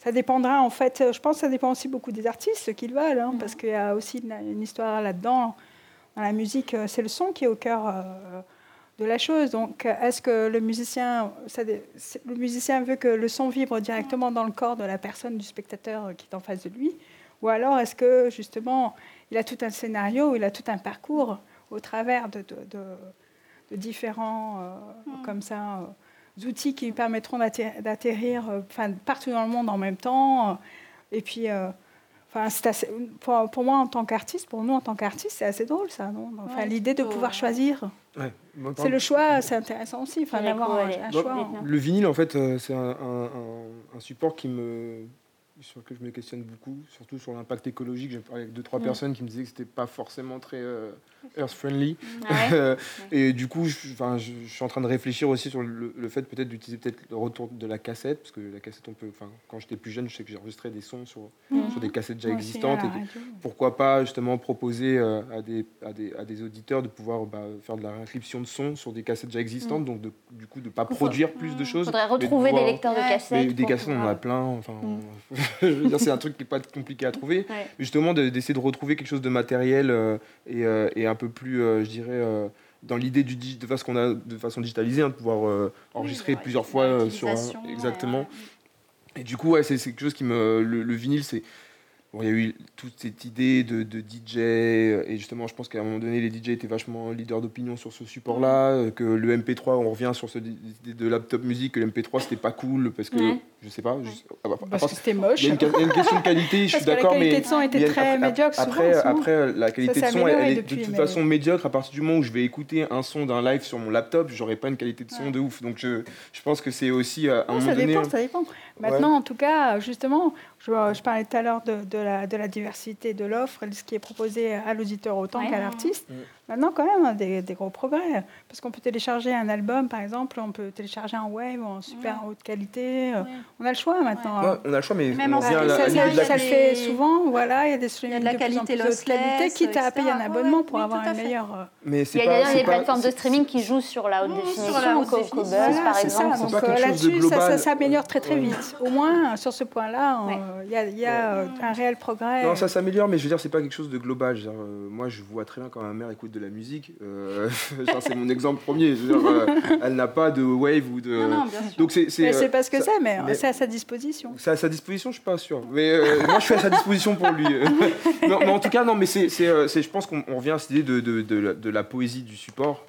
ça dépendra en fait. euh, Je pense que ça dépend aussi beaucoup des artistes, ce qu'ils veulent, hein, parce qu'il y a aussi une, une histoire là-dedans. dans la musique, c'est le son qui est au cœur de la chose. Donc, est-ce que le musicien, le musicien veut que le son vibre directement dans le corps de la personne, du spectateur qui est en face de lui? Ou alors est-ce que justement, il a tout un scénario, il a tout un parcours au travers de, différents mm. comme ça, outils qui lui permettront d'atterrir enfin, partout dans le monde en même temps Et puis, Enfin, assez, pour, pour, moi, en tant qu'artiste, pour nous, en tant qu'artiste, c'est assez drôle, ça, non? Enfin, l'idée de pouvoir choisir. c'est le choix, c'est intéressant aussi, enfin, d'avoir un, choix. Le vinyle, en fait, euh, c'est un, un, support qui me, sur lequel je me questionne beaucoup, surtout sur l'impact écologique. J'ai parlé avec deux, trois mm. personnes qui me disaient que c'était pas forcément très euh, earth-friendly. Ah et du coup, je, je, je, suis en train de réfléchir aussi sur le, fait peut-être d'utiliser peut-être le retour de la cassette, parce que la cassette, on peut. Quand j'étais plus jeune, je sais que j'ai enregistré des sons sur, mm. sur des cassettes déjà existantes. et pourquoi pas justement proposer euh, à, des, à, des, à, des, auditeurs de pouvoir bah, faire de la réinscription de sons sur des cassettes déjà existantes, mm. donc de, du coup de pas produire plus de choses. Il faudrait retrouver des lecteurs de cassettes. des cassettes, on en a plein. Enfin, c'est un truc qui n'est pas compliqué à trouver. Justement, d'essayer de retrouver quelque chose de matériel euh, et, euh, et, un peu plus, euh, je dirais, dans l'idée du de façon qu'on a de façon digitalisée, hein, de pouvoir enregistrer plusieurs fois sur exactement. Et du coup, ouais, c'est quelque chose qui me le vinyle, c'est il y a eu toute cette idée de, DJ, et justement, je pense qu'à un moment donné, les DJ étaient vachement leaders d'opinion sur ce support-là, euh, que le MP3, on revient sur ce idée de laptop musique, que le MP3 c'était pas cool, parce que, je sais pas. Ah bah, parce que c'était moche. Il y, a une, question de qualité, je suis d'accord, mais. La qualité de son était très médiocre. Après, après, la qualité de son, elle est de toute façon médiocre à partir du moment où je vais écouter un son d'un live sur mon laptop, j'aurai pas une qualité de son de ouf. Donc je, je pense que c'est aussi à un moment ça donné. Dépend, ça dépend. Maintenant, en tout cas, justement, je, parlais tout à l'heure de, de, la, de, la, diversité de l'offre, ce qui est proposé à l'auditeur autant qu'à l'artiste. Mm. Maintenant, quand même, hein, des, des gros progrès. Parce qu'on peut télécharger un album, par exemple, on peut télécharger un web en super haute qualité. Euh, on a le choix maintenant. On a le choix, mais Même ça, le fait souvent. Voilà, il y a des streamings de, la qualité, plus en qualité, quitte à payer un abonnement pour avoir un meilleur. Euh, mais il y a d'ailleurs des plateformes de streaming qui jouent sur la haute définition, comme Buzz, par exemple. Donc euh, là-dessus, ça s'améliore très très vite. Au moins, sur ce point-là, il y a un réel progrès. Non, ça s'améliore, mais je veux dire, c'est pas quelque chose de global. Moi, je vois très bien quand ma mère écoute de la musique. Euh, c'est mon exemple premier. Euh, elle n'a pas de wave ou de. Donc c'est. C'est pas ce que c'est, mais, c'est à sa disposition. C'est à sa disposition, je suis pas sûr. Mais euh, moi, je suis à sa disposition pour lui. mais, en tout cas, non, mais c'est, je pense qu'on revient à cette idée de, de, de, la, poésie du support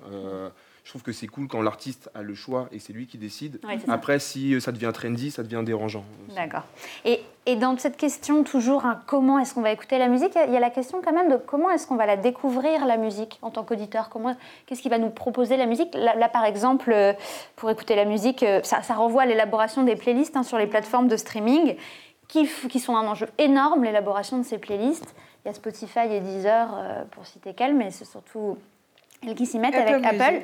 je trouve que c'est cool quand l'artiste a le choix et c'est lui qui décide. Après, si ça devient trendy, ça devient dérangeant. D'accord. Et, et, dans cette question, toujours, hein, comment est-ce qu'on va écouter la musique Il y a la question quand même de comment est-ce qu'on va la découvrir, la musique, en tant qu'auditeur? Comment, Qu'est-ce qui va nous proposer la musique? Là, par exemple, euh, pour écouter la musique, euh, ça, ça renvoie à l'élaboration des playlists hein, sur les plateformes de streaming, qui, qui sont un enjeu énorme, l'élaboration de ces playlists. Il y a Spotify et Deezer, euh, pour citer qu'elles, mais c'est surtout qui s'y mettent avec Apple,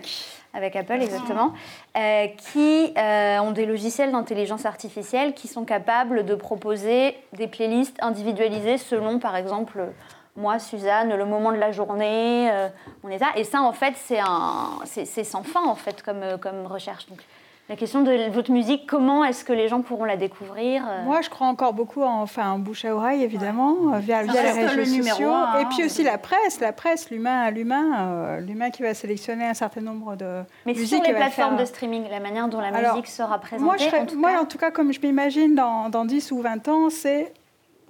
avec Apple exactement, euh, qui euh, ont des logiciels d'intelligence artificielle qui sont capables de proposer des playlists individualisées selon, par exemple, moi, Suzanne, le moment de la journée, euh, mon état. Et ça, en fait, c'est sans fin en fait comme, comme recherche. Donc, la question de votre musique, comment est-ce que les gens pourront la découvrir euh Moi, je crois encore beaucoup en, enfin, bouche à oreille, évidemment, euh, via, les réseaux sociaux. et puis aussi la presse, la presse, l'humain à l'humain, euh, l'humain qui va sélectionner un certain nombre de Mais sur les plateformes de streaming, la manière dont la musique sera présentée moi, en tout moi, en tout cas, comme je m'imagine dans, dans 10 ou 20 ans, c'est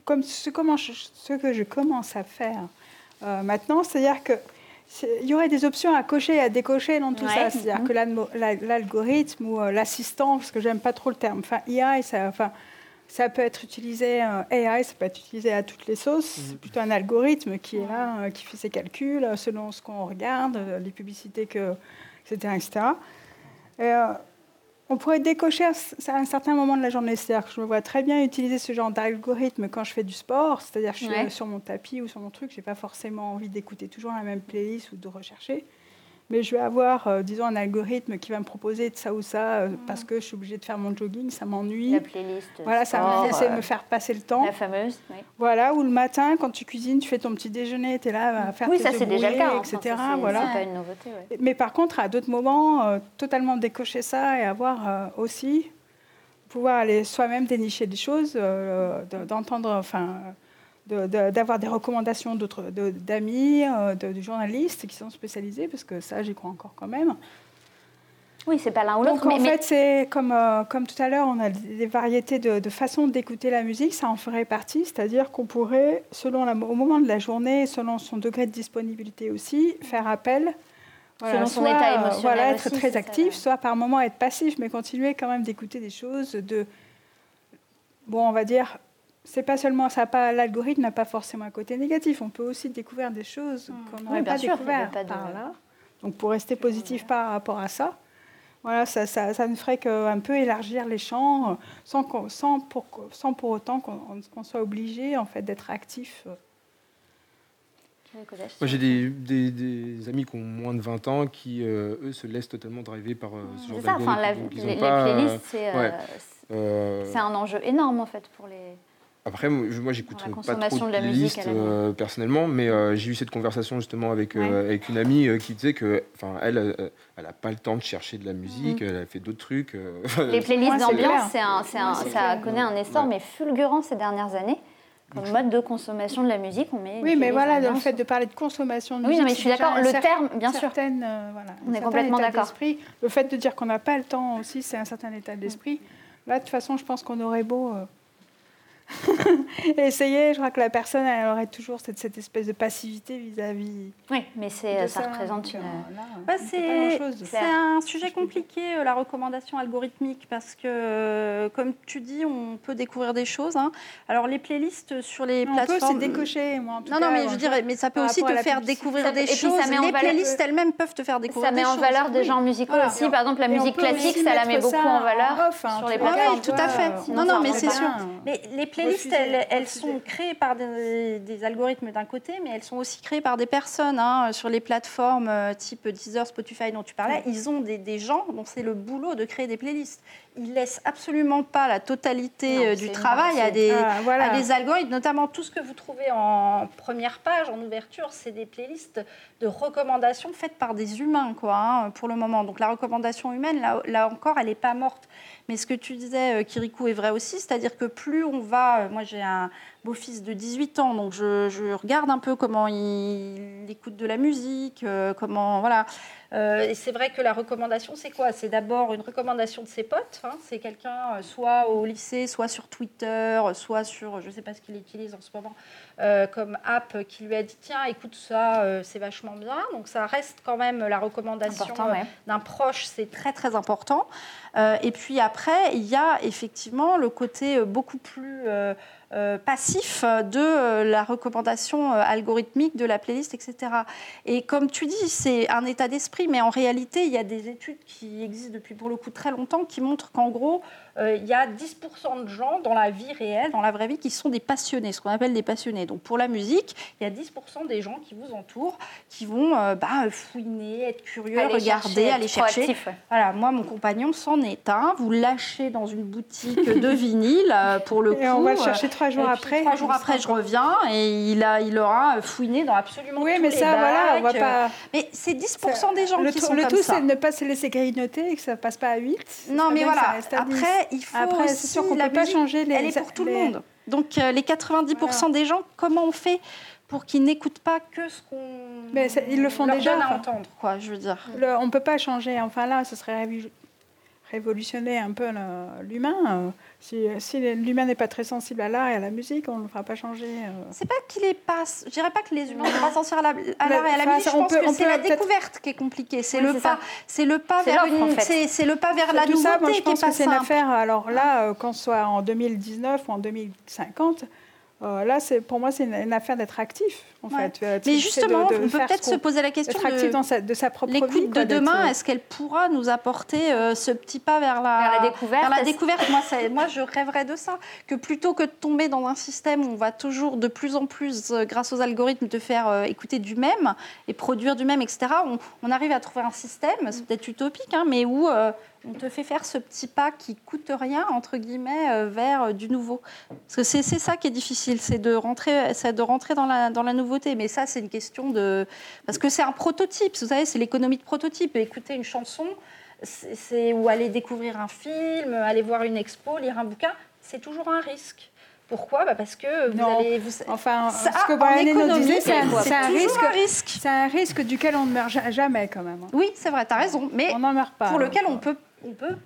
comme ce, comment ce que je commence à faire maintenant, c'est-à-dire que il y aurait des options à cocher et à décocher dans tout ça. C'est-à-dire mhm. que l'algorithme ou euh, l'assistant, parce que j'aime pas trop le terme, enfin AI, ça, enfin, ça peut être utilisé, euh, AI, ça peut être utilisé à toutes les sauces. Mhm. C'est plutôt un algorithme qui est là, euh, qui fait ses calculs selon ce qu'on regarde, les publicités, que, etc. etc. Et, on pourrait décocher à un certain moment de la journée. C'est-à-dire que je me vois très bien utiliser ce genre d'algorithme quand je fais du sport. C'est-à-dire que je suis sur mon tapis ou sur mon truc, je n'ai pas forcément envie d'écouter toujours la même playlist ou de rechercher mais je vais avoir, euh, disons, un algorithme qui va me proposer de ça ou ça euh, parce que je suis obligée de faire mon jogging, ça m'ennuie. La playlist. Voilà, ça va essayer de me faire passer le temps. La fameuse, oui. Voilà, ou le matin, quand tu cuisines, tu fais ton petit déjouner, tu es là à faire oui, ça c'est déjà le cas, etc. Enfin, voilà. pas une nouveauté. Mais par contre, à d'autres moments, euh, totalement décocher ça et avoir aussi pouvoir aller soi-même dénicher des choses, d'entendre, enfin d'avoir des recommandations d'amis, de, journalistes qui sont spécialisés, parce que ça, j'y crois encore quand même. Oui, c'est pas l'un ou l'autre. Donc en fait, c'est comme, comme tout à l'heure, on a des variétés de, de façons d'écouter la musique, ça en ferait partie, c'est-à-dire qu'on pourrait, selon la, au moment de la journée, selon son degré de disponibilité aussi, faire appel selon son état émotionnel. Voilà, être très actif, soit par moment être passif, mais continuer quand même d'écouter des choses de. Bon, on va dire, c'est pas seulement ça, pas l'algorithme n'a pas forcément un côté négatif. On peut aussi découvrir des choses hmm. qu'on n'aurait pas découvertes par là. Donc pour rester positif par rapport à ça, voilà, ça, ça, ça ne ferait qu'un peu élargir les champs, sans, sans, pour, sans pour autant qu'on soit obligé en fait d'être actif. Moi, j'ai des, des, des, amis qui ont moins de 20 ans qui, euh, eux, se laissent totalement driver par euh, ce genre d'algorithme. Enfin, les, les, playlists, euh, c'est un enjeu énorme, en fait, pour les... Après, moi, j'écoute pas trop de, playlists personnellement, mais j'ai eu cette conversation justement avec, avec une amie qui disait que, enfin, elle, elle n'a pas le temps de chercher de la musique, mhm. elle a fait d'autres trucs. les playlists d'ambiance, ça connaît un essor, mais fulgurant ces dernières années comme mode de consommation de la musique, on met. Oui, mais voilà, le fait de parler de consommation de musique. Oui, mais je suis d'accord. Le terme, bien sûr. Euh, voilà, on est complètement d'accord. Le fait de dire qu'on n'a pas le temps aussi, c'est un certain état d'esprit. Là, de toute façon, je pense qu'on aurait beau euh, essayer, je crois que la personne, elle aurait toujours cette, cette espèce de passivité vis-à-vis. oui, mais c'est, ça, représente une. c'est, un sujet compliqué, euh, la recommandation algorithmique, parce que, euh, comme tu dis, on peut découvrir des choses. Hein. Alors, les playlists sur les plateformes. On peut, c'est décocher, moi. En tout non, non, mais je dirais, mais ça peut aussi te faire découvrir des choses. les playlists elles-mêmes peuvent te faire découvrir des choses. Ça met en valeur des genres musicaux aussi. Par exemple, la musique classique, ça la met beaucoup en valeur sur les plateformes. tout à fait. Non, non, mais c'est sûr. Mais les les listes, elles, sont créées par des, algorithmes d'un côté, mais elles sont aussi créées par des personnes hein, sur les plateformes euh, type Deezer, Spotify dont tu parlais. Ils ont des, gens dont c'est le boulot de créer des playlists. Ils laissent absolument pas la totalité euh, du travail à des, ah, à des algorithmes, notamment tout ce que vous trouvez en première page, en ouverture, c'est des playlists de recommandations faites par des humains, quoi, hein, pour le moment. Donc la recommandation humaine, là, là encore, elle n'est pas morte. Mais ce que tu disais, euh, Kirikou, est vrai aussi, c'est-à-dire que plus on va, euh, moi j'ai un beau-fils de 18 ans, donc je, regarde un peu comment il, écoute de la musique, euh, comment, voilà. et c'est vrai que la recommandation, c'est quoi? C'est d'abord une recommandation de ses potes, hein. c'est quelqu'un soit au lycée, soit sur Twitter, soit sur, je ne sais pas ce qu'il utilise en ce moment, comme app qui lui a dit tiens écoute ça c'est vachement bien. Donc ça reste quand même la recommandation d'un proche c'est très très important. Euh, et puis après, il y a effectivement le côté euh, beaucoup plus euh, passif de la recommandation algorithmique de la playlist, etc. Et comme tu dis, c'est un état d'esprit, mais en réalité, il y a des études qui existent depuis pour le coup très longtemps qui montrent qu'en gros, euh, il y a 10% de gens dans la vie réelle, dans la vraie vie, qui sont des passionnés, ce qu'on appelle des passionnés. Donc pour la musique, il y a 10% des gens qui vous entourent, qui vont euh, bah, fouiner, être curieux, regarder, aller chercher. Voilà, moi, mon compagnon s'en est un. Vous lâchez dans une boutique de vinyle euh, pour le coup. Et on va le chercher trois jours après. Trois jours après, je reviens et il, a, il aura fouiné dans absolument oui, tous mais les ça, voilà, on va pas. Mais c'est 10% des gens qui sont le comme ça. Le tout, c'est de ne pas se laisser grignoter et que ça passe pas à 8. Non, mais voilà. Après, il faut Après, c'est sûr qu'on ne peut pas changer les... Elle est pour tout le monde. Donc euh, les 90% des gens, comment on fait pour qu'ils n'écoutent pas que ce qu'on Mais ils le font leur déjà, donne à entendre, quoi, je veux dire. on ne peut pas changer. Enfin là, ce serait révolutionner un peu l'humain. Euh, si, si l'humain n'est pas très sensible à l'art et à la musique, on ne le fera pas changer. Euh. C'est pas qu'il est pas. Je dirais pas que les humains ne sont pas sensibles à l'art et à la musique. Je pense que c'est la découverte qui est compliquée. C'est le, pas, c'est le pas vers une, c'est le pas vers la nouveauté ça, moi, je pense que c'est une affaire. Alors là, euh, qu'on soit en 2019 ou en 2050 euh, là, c'est pour moi, c'est une, affaire d'être actif, en fait. Euh, Mais justement, on peut peut-être se poser la question de, dans sa, de sa propre l'écoute de demain. Est-ce qu'elle pourra nous apporter euh, ce petit pas vers la, vers la découverte vers la découverte? Moi, moi, je rêverais de ça. Que plutôt que de tomber dans un système où on va toujours de plus en plus, grâce aux algorithmes, te faire écouter du même et produire du même, etc., on, on arrive à trouver un système, c'est peut-être utopique, hein, mais où on te fait faire ce petit pas qui coûte rien, entre guillemets, euh, vers euh, du nouveau. Parce que c'est ça qui est difficile, c'est de rentrer, de rentrer dans, la, dans la nouveauté. Mais ça, c'est une question de... Parce que c'est un prototype, vous savez, c'est l'économie de prototype. Écouter une chanson, c'est ou aller découvrir un film, aller voir une expo, lire un bouquin, c'est toujours un risque Pourquoi? Bah Parce que vous Non. allez. Vous... Enfin, Ça, ce que en Brian Eno économie, disait, c'est un, risque, un risque. c'est un risque duquel on ne meurt ja- jamais quand même. hein. Oui, c'est vrai, tu as raison. Mais On n'en meurt pas. pour lequel on peut, on peut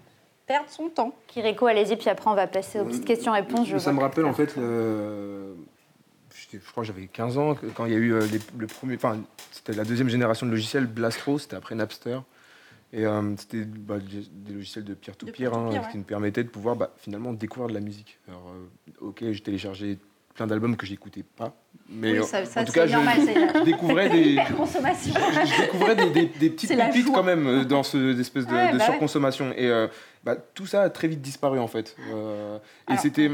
perdre son temps. Kiriko, allez-y, puis après on va passer aux petites questions-réponses. Ça me rappelle en fait, le- je crois que j'avais 15 ans quand il y a eu euh, les- le premier, enfin c'était la deuxième génération de logiciels Blastro, c'était après Napster. Et euh, c'était bah, des logiciels de peer-to-peer De hein, peer-to-peer, qui nous permettaient de pouvoir bah, finalement découvrir de la musique. Alors, euh, ok, j'ai téléchargé plein d'albums que j'écoutais pas, mais oui, ça, ça, en tout cas, normal. je découvrais des, je, je découvrais des, des- des petites pépites quand même dans ce espèce de, Ouais, de bah ouais. surconsommation. Et euh, tout ça a très vite disparu en fait. Et c'était.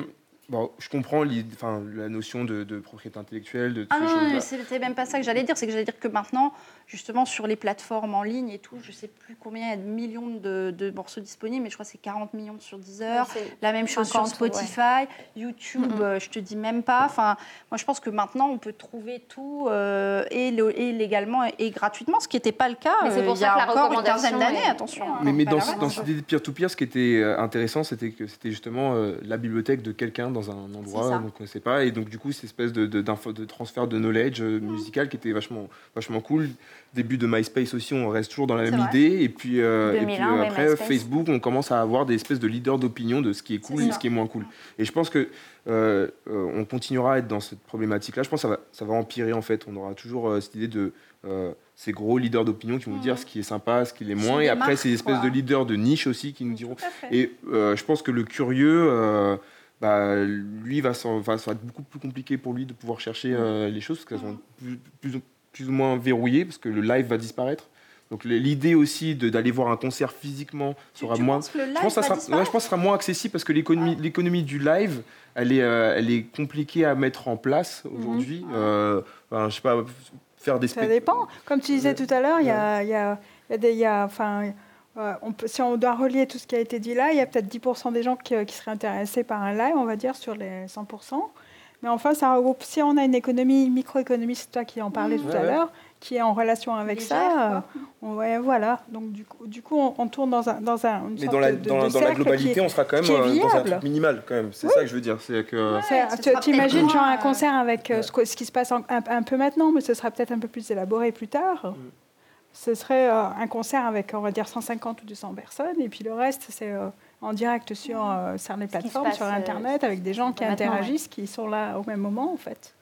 Bon, je comprends enfin, la notion de, de propriété intellectuelle, de Ah non, choses-là. non, c'était même pas ça que j'allais dire. C'est que j'allais dire que maintenant, justement, sur les plateformes en ligne et tout, je sais plus combien il y a de millions de, de morceaux disponibles, mais je crois que c'est 40 millions sur Deezer. La même chose 50, sur Spotify, YouTube, Mhm. euh, je te dis même pas. Enfin, moi, je pense que maintenant, on peut trouver tout euh, et, le- et légalement et, et gratuitement, ce qui n'était pas le cas Mais c'est euh, pour il y a que encore une quinzaine d'années. est- Attention. hein, Mais, mais dans, la dans cette idée de peer-to-peer, ce qui était euh, intéressant, c'était que c'était justement euh, la bibliothèque de quelqu'un dans un endroit qu'on ne connaissait pas. Et donc, du coup, cette espèce de, de, de transfert de knowledge Mm. musical qui était vachement, vachement cool. Début de MySpace aussi, on reste toujours dans la même idée. Et puis, euh, et 2001, puis euh, après. Facebook, on commence à avoir des espèces de leaders d'opinion de ce qui est cool et ça. ce qui est moins cool. Et je pense que euh, on continuera à être dans cette problématique-là. Je pense que ça va, ça va empirer en fait. On aura toujours cette idée de ces gros leaders d'opinion qui vont nous dire ce qui est sympa, ce qui l'est sont moins. Et après, marques, ces espèces quoi. de leaders de niche aussi qui nous diront. Et je pense que le curieux, bah, lui, va, va- ça va être beaucoup plus compliqué pour lui de pouvoir chercher euh, les choses parce qu'elles sont plus, plus ou- plus ou moins verrouillées parce que le live va disparaître. Donc l'idée aussi d'aller voir un concert physiquement sera tu moins. penses que le live Je pense, que ça sera, ouais, disparaître je pense que ça sera moins accessible parce que l'économie, l'économie du live, elle est, euh, elle est compliquée à mettre en place aujourd'hui. Euh, enfin, je sais pas, faire des Ça dépend. Comme tu disais tout à l'heure, il y a, y a- il y a des, y a- enfin, euh, on peut, si on doit relier tout ce qui a été dit là, il y a peut-être 10% des gens qui, qui seraient intéressés par un live, on va dire, sur les 100%. Mais enfin, ça regroupe, si on a une économie, microéconomie, c'est toi qui en parlais tout Ouais, à ouais. l'heure, qui est en relation avec Légère, ça, euh, on- ouais, voilà. Donc du coup, du coup on, on tourne dans, un, dans un, une Mais sorte dans la, de, de dans, dans la globalité, est- on sera quand même euh, dans un truc minimal quand même. C'est ça que je veux dire. C'est que tu imagines genre un concert avec euh, ce, qui se passe en- un, un peu maintenant, mais ce sera peut-être un peu plus élaboré plus tard. Mm. Ce serait euh, un concert avec, on va dire, 150 ou 200 personnes, et puis le reste, c'est euh, en direct sur, euh, sur les plateformes, passe, sur euh, Internet, avec des gens qui interagissent, qui sont là au même moment, en fait.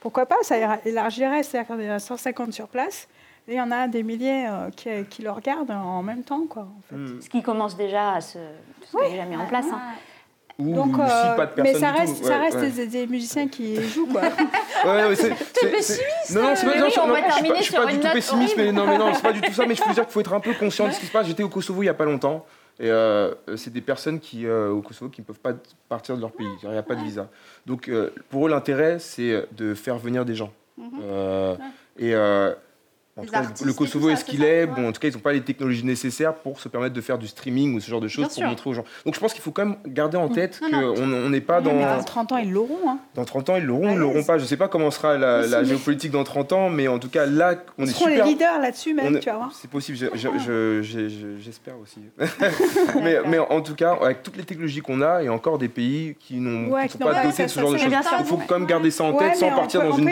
Pourquoi pas? Ça ira- élargirait, c'est-à-dire qu'il y en a 150 sur place, et il y en a des milliers euh, qui, qui le regardent en même temps, quoi, en fait. Hmm. Ce qui commence déjà à se, se est déjà mis en place. hein. Ou Donc, si euh, pas de mais personne ça reste, tout. ça Ouais, reste ouais. Des, des musiciens qui jouent, quoi. Ouais, ouais, c'est- c'est- c'est- Non, non, c'est pas, Mais non, oui, je- on non, va je suis pas- terminer je suis sur pas du une tout note pessimiste, mais non, mais non, c'est pas du tout ça. Mais je veux dire qu'il faut être un peu conscient de ce qui se passe. J'étais au Kosovo il y a pas longtemps. Et euh, c'est des personnes qui, euh, au Kosovo qui ne peuvent pas partir de leur pays. Il n'y a pas de visa. Donc, euh, pour eux, l'intérêt, c'est de faire venir des gens. Mhm. Et en Des tout cas, artistes le Kosovo est ce qu'il est. Bon, en tout cas, ils n'ont pas les technologies nécessaires pour se permettre de faire du streaming ou ce genre de choses Bien pour sûr. montrer aux gens. Donc, je pense qu'il faut quand même garder en tête Non, non. qu'on on n'est pas Mais dans. dans 30 ans, ils l'auront. Hein. Dans 30 ans, ils l'auront, À ils l'auront pas. Je sais pas comment sera la, la géopolitique dans 30 ans, mais en tout cas, là, on Ils est seront super. les leaders là-dessus, même, est- tu vas voir. C'est possible, je- je- je- je- je- j'espère aussi. mais, mais en tout cas, avec toutes les technologies qu'on a, il y a encore des pays qui n'ont Ouais, pas dotés de ce genre de choses. Il faut quand même garder ça en tête sans partir dans une. dans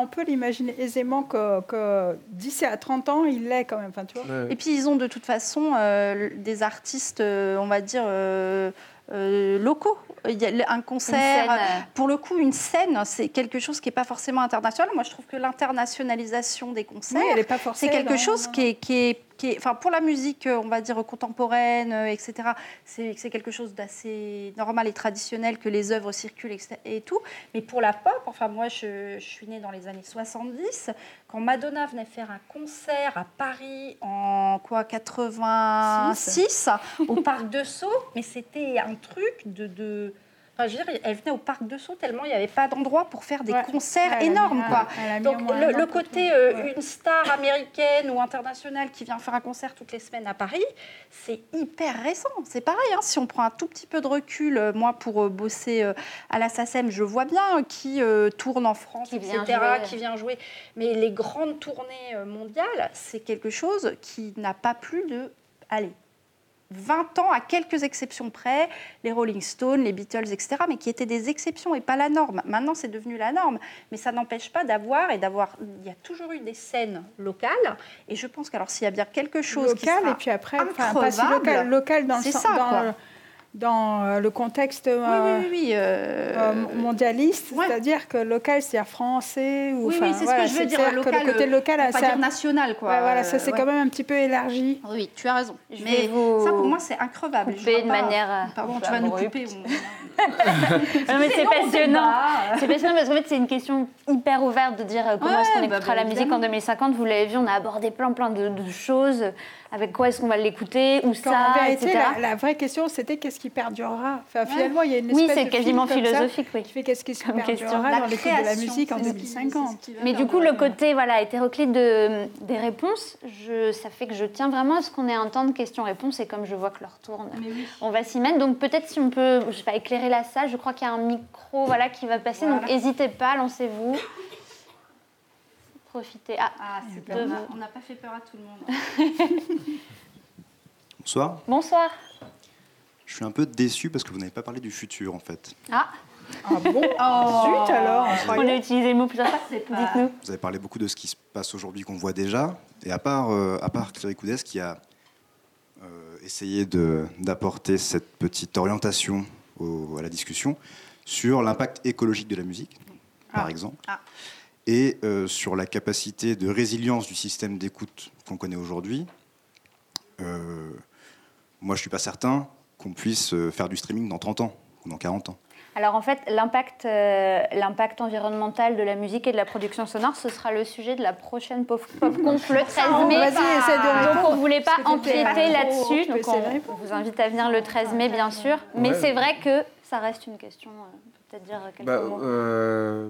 on peut l'imaginer aisément que, que d'ici à 30 ans, il l'est quand même. Enfin, tu vois. Ouais. Et puis ils ont de toute façon euh, des artistes, euh, on va dire, euh, euh, locaux. Il y a un concert, scène, euh, pour le coup, une scène, c'est quelque chose qui n'est pas forcément international. Moi, je trouve que l'internationalisation des concerts, Oui, c'est quelque non, chose non, qui est, qui est, qui est- enfin, pour la musique, euh, on va dire contemporaine, euh, etc. C'est quelque chose d'assez normal et traditionnel que les œuvres circulent et tout. Mais pour la pop, enfin, moi, je, je suis née dans les années 70. Quand Madonna venait faire un concert à Paris en quoi 86 au parc de Sceaux, mais c'était un truc de, de- Enfin, je veux dire, elle venait au parc de Sceaux tellement il n'y avait pas d'endroit pour faire des Ouais. concerts Ouais, énormes, mis- quoi. Donc le, côté euh, Ouais. une star américaine ou internationale qui vient faire un concert toutes les semaines à Paris, c'est hyper récent. C'est pareil, hein, si on prend un tout petit peu de recul, euh, moi pour euh, bosser euh, à la SACEM, je vois bien euh, qui euh, tourne en France, Qui etc., vient jouer. qui vient jouer. Mais les grandes tournées euh, mondiales, c'est quelque chose qui n'a pas plus de... Allez, 20 ans, à quelques exceptions près, les Rolling Stones, les Beatles, etc., mais qui étaient des exceptions et pas la norme. Maintenant, c'est devenu la norme, mais ça n'empêche pas d'avoir et d'avoir. Il y a toujours eu des scènes locales, et je pense qu'alors s'il y a bien quelque chose local qui sera et puis après, enfin, pas si local, local dans le C'est sens- ça, dans, dans euh, le contexte Oui, euh, oui, oui. euh, euh, mondialiste, ouais. c'est-à-dire que local, c'est-à-dire français ou Oui, oui, c'est ce voilà, que je veux dire, local, le côté local, on pas dire un- national, quoi. ouais, voilà, ça c'est ouais. quand même un petit peu élargi. Oui, tu as raison. Je Mais vous ça, pour moi, c'est increvable. Je couper vois de pas- manière, Pardon, un tu vas nous couper. on- Non, mais c'est passionnant. C'est passionnant parce qu'en fait, c'est une question hyper ouverte de dire comment Ouais, est-ce qu'on bah, écoutera bah, la musique en évidemment. 2050. Vous l'avez vu, on a abordé plein, plein de, de choses. Avec quoi est-ce qu'on va l'écouter? Quand ça en vérité, etc. la, la vraie question, c'était qu'est-ce qui perdurera? Enfin, Finalement, il y a une Oui, espèce c'est de quasiment ça philosophique, oui. qui fait qu'est-ce qui Comme question. perdurera La dans l'écoute de la musique en c'est ce qui- 2050. c'est ce qui va Mais du coup, le côté voilà, hétéroclite de, des réponses, je, ça fait que je tiens vraiment à ce qu'on ait un temps de questions-réponses et comme je vois que l'heure tourne, oui. on va s'y mettre. Donc peut-être si on peut, je sais pas, éclairer la salle, je crois qu'il y a un micro voilà, qui va passer, donc n'hésitez pas, lancez-vous. Profitez. Ah, Ah, c'est de on n'a pas fait peur à tout le monde. Bonsoir. bonsoir. Je suis un peu déçu parce que vous n'avez pas parlé du futur en fait. Ah, Ah bon Zut alors on a utilisé le mot plusieurs fois. C'est pas- Dites-nous. Vous avez parlé beaucoup de ce qui se passe aujourd'hui qu'on voit déjà. Et à part, euh, à part Thierry Coudès qui a euh, essayé de- d'apporter cette petite orientation au- à la discussion sur l'impact écologique de la musique, par Ah. exemple, Ah. Et euh, sur la capacité de résilience du système d'écoute qu'on connaît aujourd'hui. Euh, moi, je ne suis pas certain qu'on puisse euh, faire du streaming dans 30 ans ou dans 40 ans. Alors en fait, l'impact, euh, l'impact environnemental de la musique et de la production sonore, ce sera le sujet de la prochaine Pop Pop le 13 mai. Vas-y, essaie de Donc on voulait pas empiéter là-dessus, donc on, vous invite à venir le 13 mai bien sûr. Mais Ouais. c'est vrai que ça reste une question. euh, on peut peut-être dire quelques Bah, mots. euh,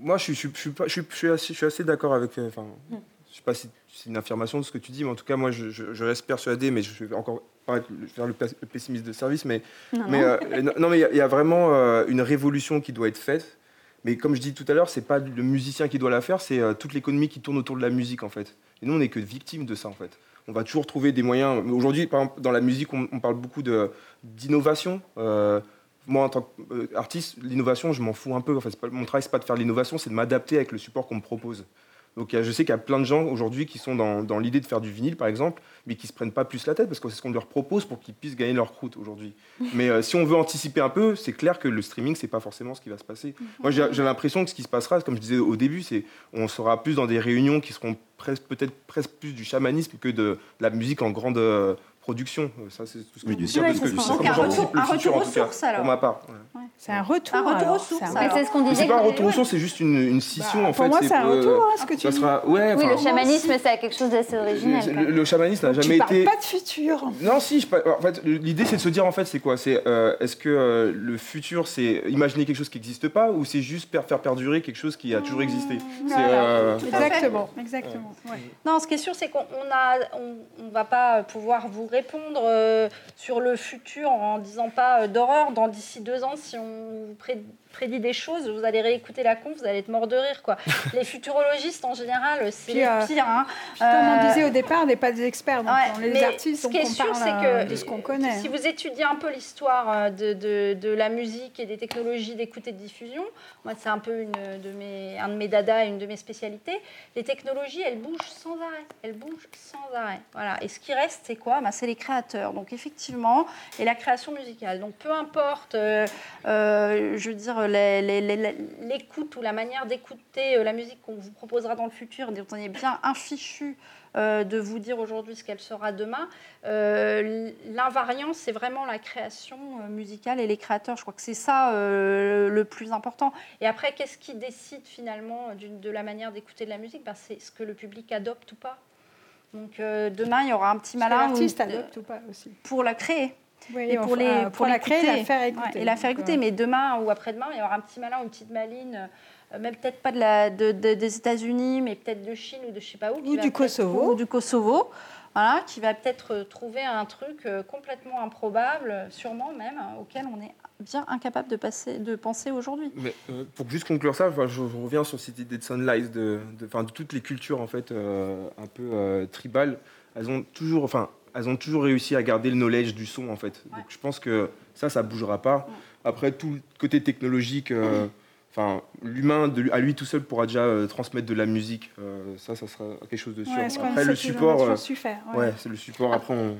moi, je suis, je suis, je suis pas- je suis- je suis assez, d'accord avec. euh, Enfin, Hmm. je sais pas si c'est une affirmation de ce que tu dis, mais en tout cas, moi, je, reste persuadé, mais je vais encore pas être- faire le, pes- le pessimiste de service, mais Non, mais non. euh, non, non, mais il y a- il y, a vraiment euh, une révolution qui doit être faite. Mais comme je dis tout à l'heure, c'est pas le musicien qui doit la faire, c'est euh, toute l'économie qui tourne autour de la musique en fait. Et nous, on n'est que victimes de ça en fait. On va toujours trouver des moyens. Aujourd'hui, par exemple, dans la musique, on, on parle beaucoup de d'innovation. Moi, en tant qu'artiste, l'innovation, je m'en fous un peu. En fait, c'est pas, mon travail, c'est pas de faire l'innovation, c'est de m'adapter avec le support qu'on me propose. Donc, je sais qu'il y a plein de gens aujourd'hui qui sont dans, dans l'idée de faire du vinyle, par exemple, mais qui se prennent pas plus la tête parce que c'est ce qu'on leur propose pour qu'ils puissent gagner leur croûte aujourd'hui. Mais euh, si on veut anticiper un peu, c'est clair que le streaming, c'est pas forcément ce qui va se passer. Moi, j'ai l'impression que ce qui se passera, comme je disais au début, c'est on sera plus dans des réunions qui seront peut-être presque plus du chamanisme que de la musique en grande euh, production. Euh, Ça, c'est tout ce que Oui, je du dis. C'est un que- c'est retour- un retour aux sources, alors. Pour ma part. ouais. C'est un retour. Un retour alors, aux sources, c'est ce qu'on disait. c'est pas un retour au son, c'est juste une, une scission Bah, en pour fait. moi, c'est un euh, retour, hein, ce que tu ça dis. sera, ouais, Oui, le chamanisme, c'est quelque chose d'assez original. le, quoi. le- le chamanisme n'a jamais été. pas de futur. Non, si, je, en fait, l'idée c'est de se dire en fait, c'est quoi? C'est euh, est-ce que euh, le futur c'est imaginer quelque chose qui n'existe pas ou c'est juste faire perdurer quelque chose qui a toujours existé? Euh, fait. Exactement, exactement. Non, ce qui est sûr, c'est qu'on on va pas pouvoir vous répondre euh, sur le futur en disant pas euh, d'horreur. Dans d'ici deux ans, si on prédit des choses, vous allez réécouter la conf, vous allez être mort de rire, quoi. Les futurologistes, en général, c'est les euh, pires. hein. On Euh, disait au départ, on n'est pas des experts, donc Ouais, on est mais des artistes, ce qui est sûr, c'est euh, que de ce qu'on connaît. Si vous étudiez un peu l'histoire euh, de, de, de la musique et des technologies d'écoute et de diffusion, moi c'est un peu une de mes, un de mes dadas et une de mes spécialités, les technologies elles bougent sans arrêt, elles bougent sans arrêt. Voilà. Et ce qui reste c'est quoi? Bah, C'est les créateurs. Donc effectivement, et la création musicale. Donc peu importe, euh, je veux dire, l'écoute ou la manière d'écouter euh, la musique qu'on vous proposera dans le futur, dont on est bien infichu euh, de vous dire aujourd'hui ce qu'elle sera demain. Euh, L'invariant, c'est vraiment la création musicale et les créateurs. Je crois que c'est ça euh, le plus important. Et après, qu'est-ce qui décide finalement de la manière d'écouter de la musique? Ben, C'est ce que le public adopte ou pas. Donc euh, demain, il y aura un petit malin l'artiste adopte ou pas aussi. pour la créer Oui, et pour, les, enfin, pour, pour la créer, la faire Ouais, écouter. et la faire écouter. euh, Mais demain ou après-demain, il y aura un petit malin ou une petite maline, euh, même peut-être pas de la, de- de- des États-Unis, mais peut-être de Chine ou de je sais pas où. Ou du Kosovo. Ou du Kosovo. Voilà, qui va peut-être euh, trouver un truc euh, complètement improbable, euh, sûrement même, euh, auquel on est bien incapable de, passer, de penser aujourd'hui. Mais, euh, pour juste conclure ça, enfin, je, je reviens sur cette idée de Sunlight, de, de, enfin, de toutes les cultures en fait euh, un peu euh, tribales. Elles ont toujours, enfin, elles ont toujours réussi à garder le knowledge du son en fait. Donc je pense que ça, ça bougera pas. Après, tout le côté technologique, euh, enfin, l'humain à lui tout seul pourra déjà euh, transmettre de la musique. Euh, ça, ça sera quelque chose de sûr. après, le support, faire, ouais, c'est le support. Après, on,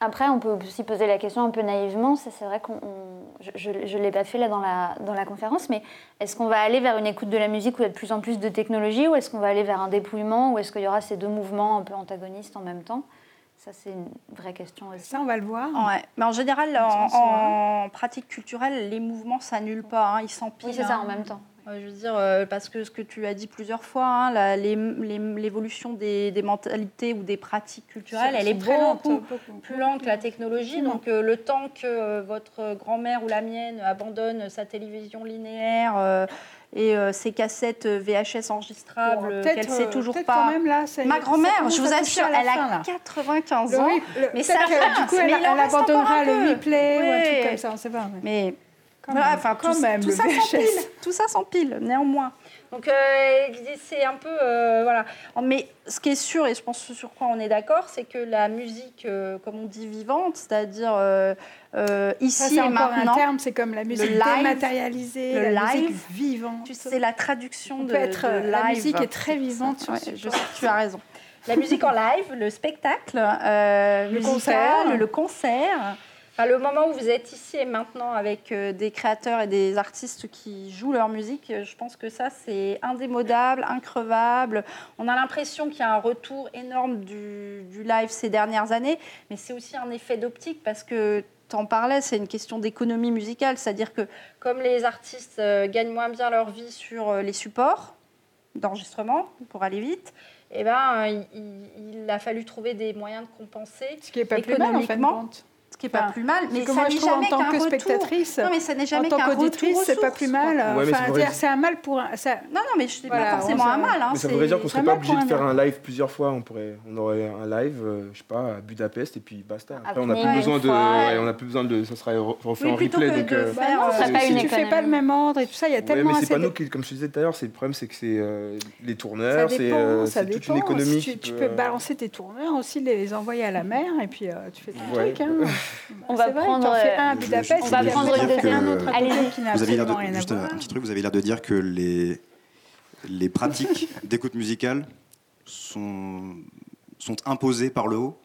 après, on peut aussi poser la question un peu naïvement. C'est vrai qu'on, je ne l'ai pas fait là dans la, dans la conférence, mais est-ce qu'on va aller vers une écoute de la musique où il y a de plus en plus de technologie, ou est-ce qu'on va aller vers un dépouillement, ou est-ce qu'il y aura ces deux mouvements un peu antagonistes en même temps? Ça, c'est une vraie question aussi. Ça, on va le voir. Ouais. Mais en général, en, pratique culturelle, les mouvements s'annulent pas, hein, ils s'empilent. Oui, c'est ça, en même temps. je veux dire, euh, parce que ce que tu as dit plusieurs fois, hein, l'évolution des, mentalités ou des pratiques culturelles, elle est beaucoup, plus lente que la technologie. Donc, euh, le temps que euh, votre grand-mère ou la mienne abandonne sa télévision linéaire et euh, ces cassettes euh, VHS enregistrables qu'elle sait euh, toujours pas. Quand même, là, Ma grand-mère, je vous assure, elle a 95 ans. mais ça, du coup, elle, elle abandonnera le replay ou un truc comme ça, on ne sait pas. Mais, enfin, quand même, tout, ça s'empile, tout ça s'empile, néanmoins. Donc c'est un peu voilà. Mais ce qui est sûr et je pense sur quoi on est d'accord, c'est que la musique, comme on dit vivante, c'est-à-dire euh, ici et maintenant. un terme, c'est comme la musique dématérialisée, le la live, musique vivante. C'est la traduction de, être, live. La musique est très vivante. Sur je sais, tu as raison. La musique en live, le spectacle euh, le concert. le concert. le moment où vous êtes ici et maintenant avec euh, des créateurs et des artistes qui jouent leur musique, je pense que ça, c'est indémodable, increvable. On a l'impression qu'il y a un retour énorme du, du live ces dernières années, mais c'est aussi un effet d'optique parce que t'en parlais, c'est une question d'économie musicale, c'est-à-dire que comme les artistes euh, gagnent moins bien leur vie sur euh, les supports d'enregistrement, pour aller vite, eh ben, euh, il, a fallu trouver des moyens de compenser Ce qui n'est pas économiquement. Plus mal, ce qui n'est pas plus mal, mais ça n'est jamais en tant que spectatrice. Non, mais ça n'est jamais en tant qu'auditrice, c'est pas plus mal. enfin, c'est un mal pour. Ça... Non, non, mais je dis pas forcément un mal. Hein, mais ça voudrait dire qu'on serait pas obligé de faire un live plusieurs fois. On pourrait, on aurait un live, euh, je sais pas, à Budapest et puis basta. Après, on n'a plus besoin de, on a plus besoin de, ça sera refait en replay. Donc, euh, si tu fais pas le même ordre et tout ça, il y a tellement. Mais c'est pas nous qui, comme je disais tout à l'heure, c'est le problème, c'est que c'est euh, les tourneurs, c'est toute une économie. Tu peux balancer tes tourneurs aussi, les envoyer à la mer et puis tu fais ton truc. On va prendre un Budapest. On va prendre un autre. Vous avez l'air de, juste un petit truc, vous avez l'air de dire que les les pratiques d'écoute musicale sont sont imposées par le haut.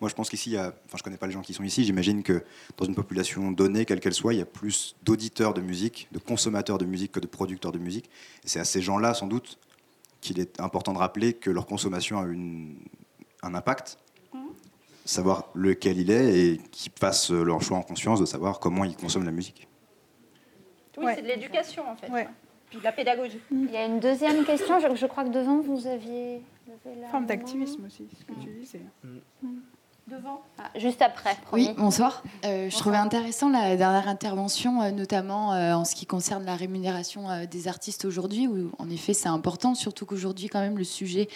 Moi, je pense qu'ici, enfin, je connais pas les gens qui sont ici. J'imagine que dans une population donnée, quelle qu'elle soit, il y a plus d'auditeurs de musique, de consommateurs de musique que de producteurs de musique. Et c'est à ces gens-là, sans doute, qu'il est important de rappeler que leur consommation a une, un impact savoir lequel il est et qu'ils fassent leur choix en conscience de savoir comment ils consomment la musique. Oui, c'est de l'éducation en fait. Puis de la pédagogie. Il y a une deuxième question. Je, crois que devant, vous aviez. Forme d'activisme aussi, ce que tu disais. Devant ah, Juste après. Oui, bonsoir. Euh, je trouvais intéressant la dernière intervention, euh, notamment euh, en ce qui concerne la rémunération des artistes aujourd'hui, où en effet c'est important, surtout qu'aujourd'hui quand même le sujet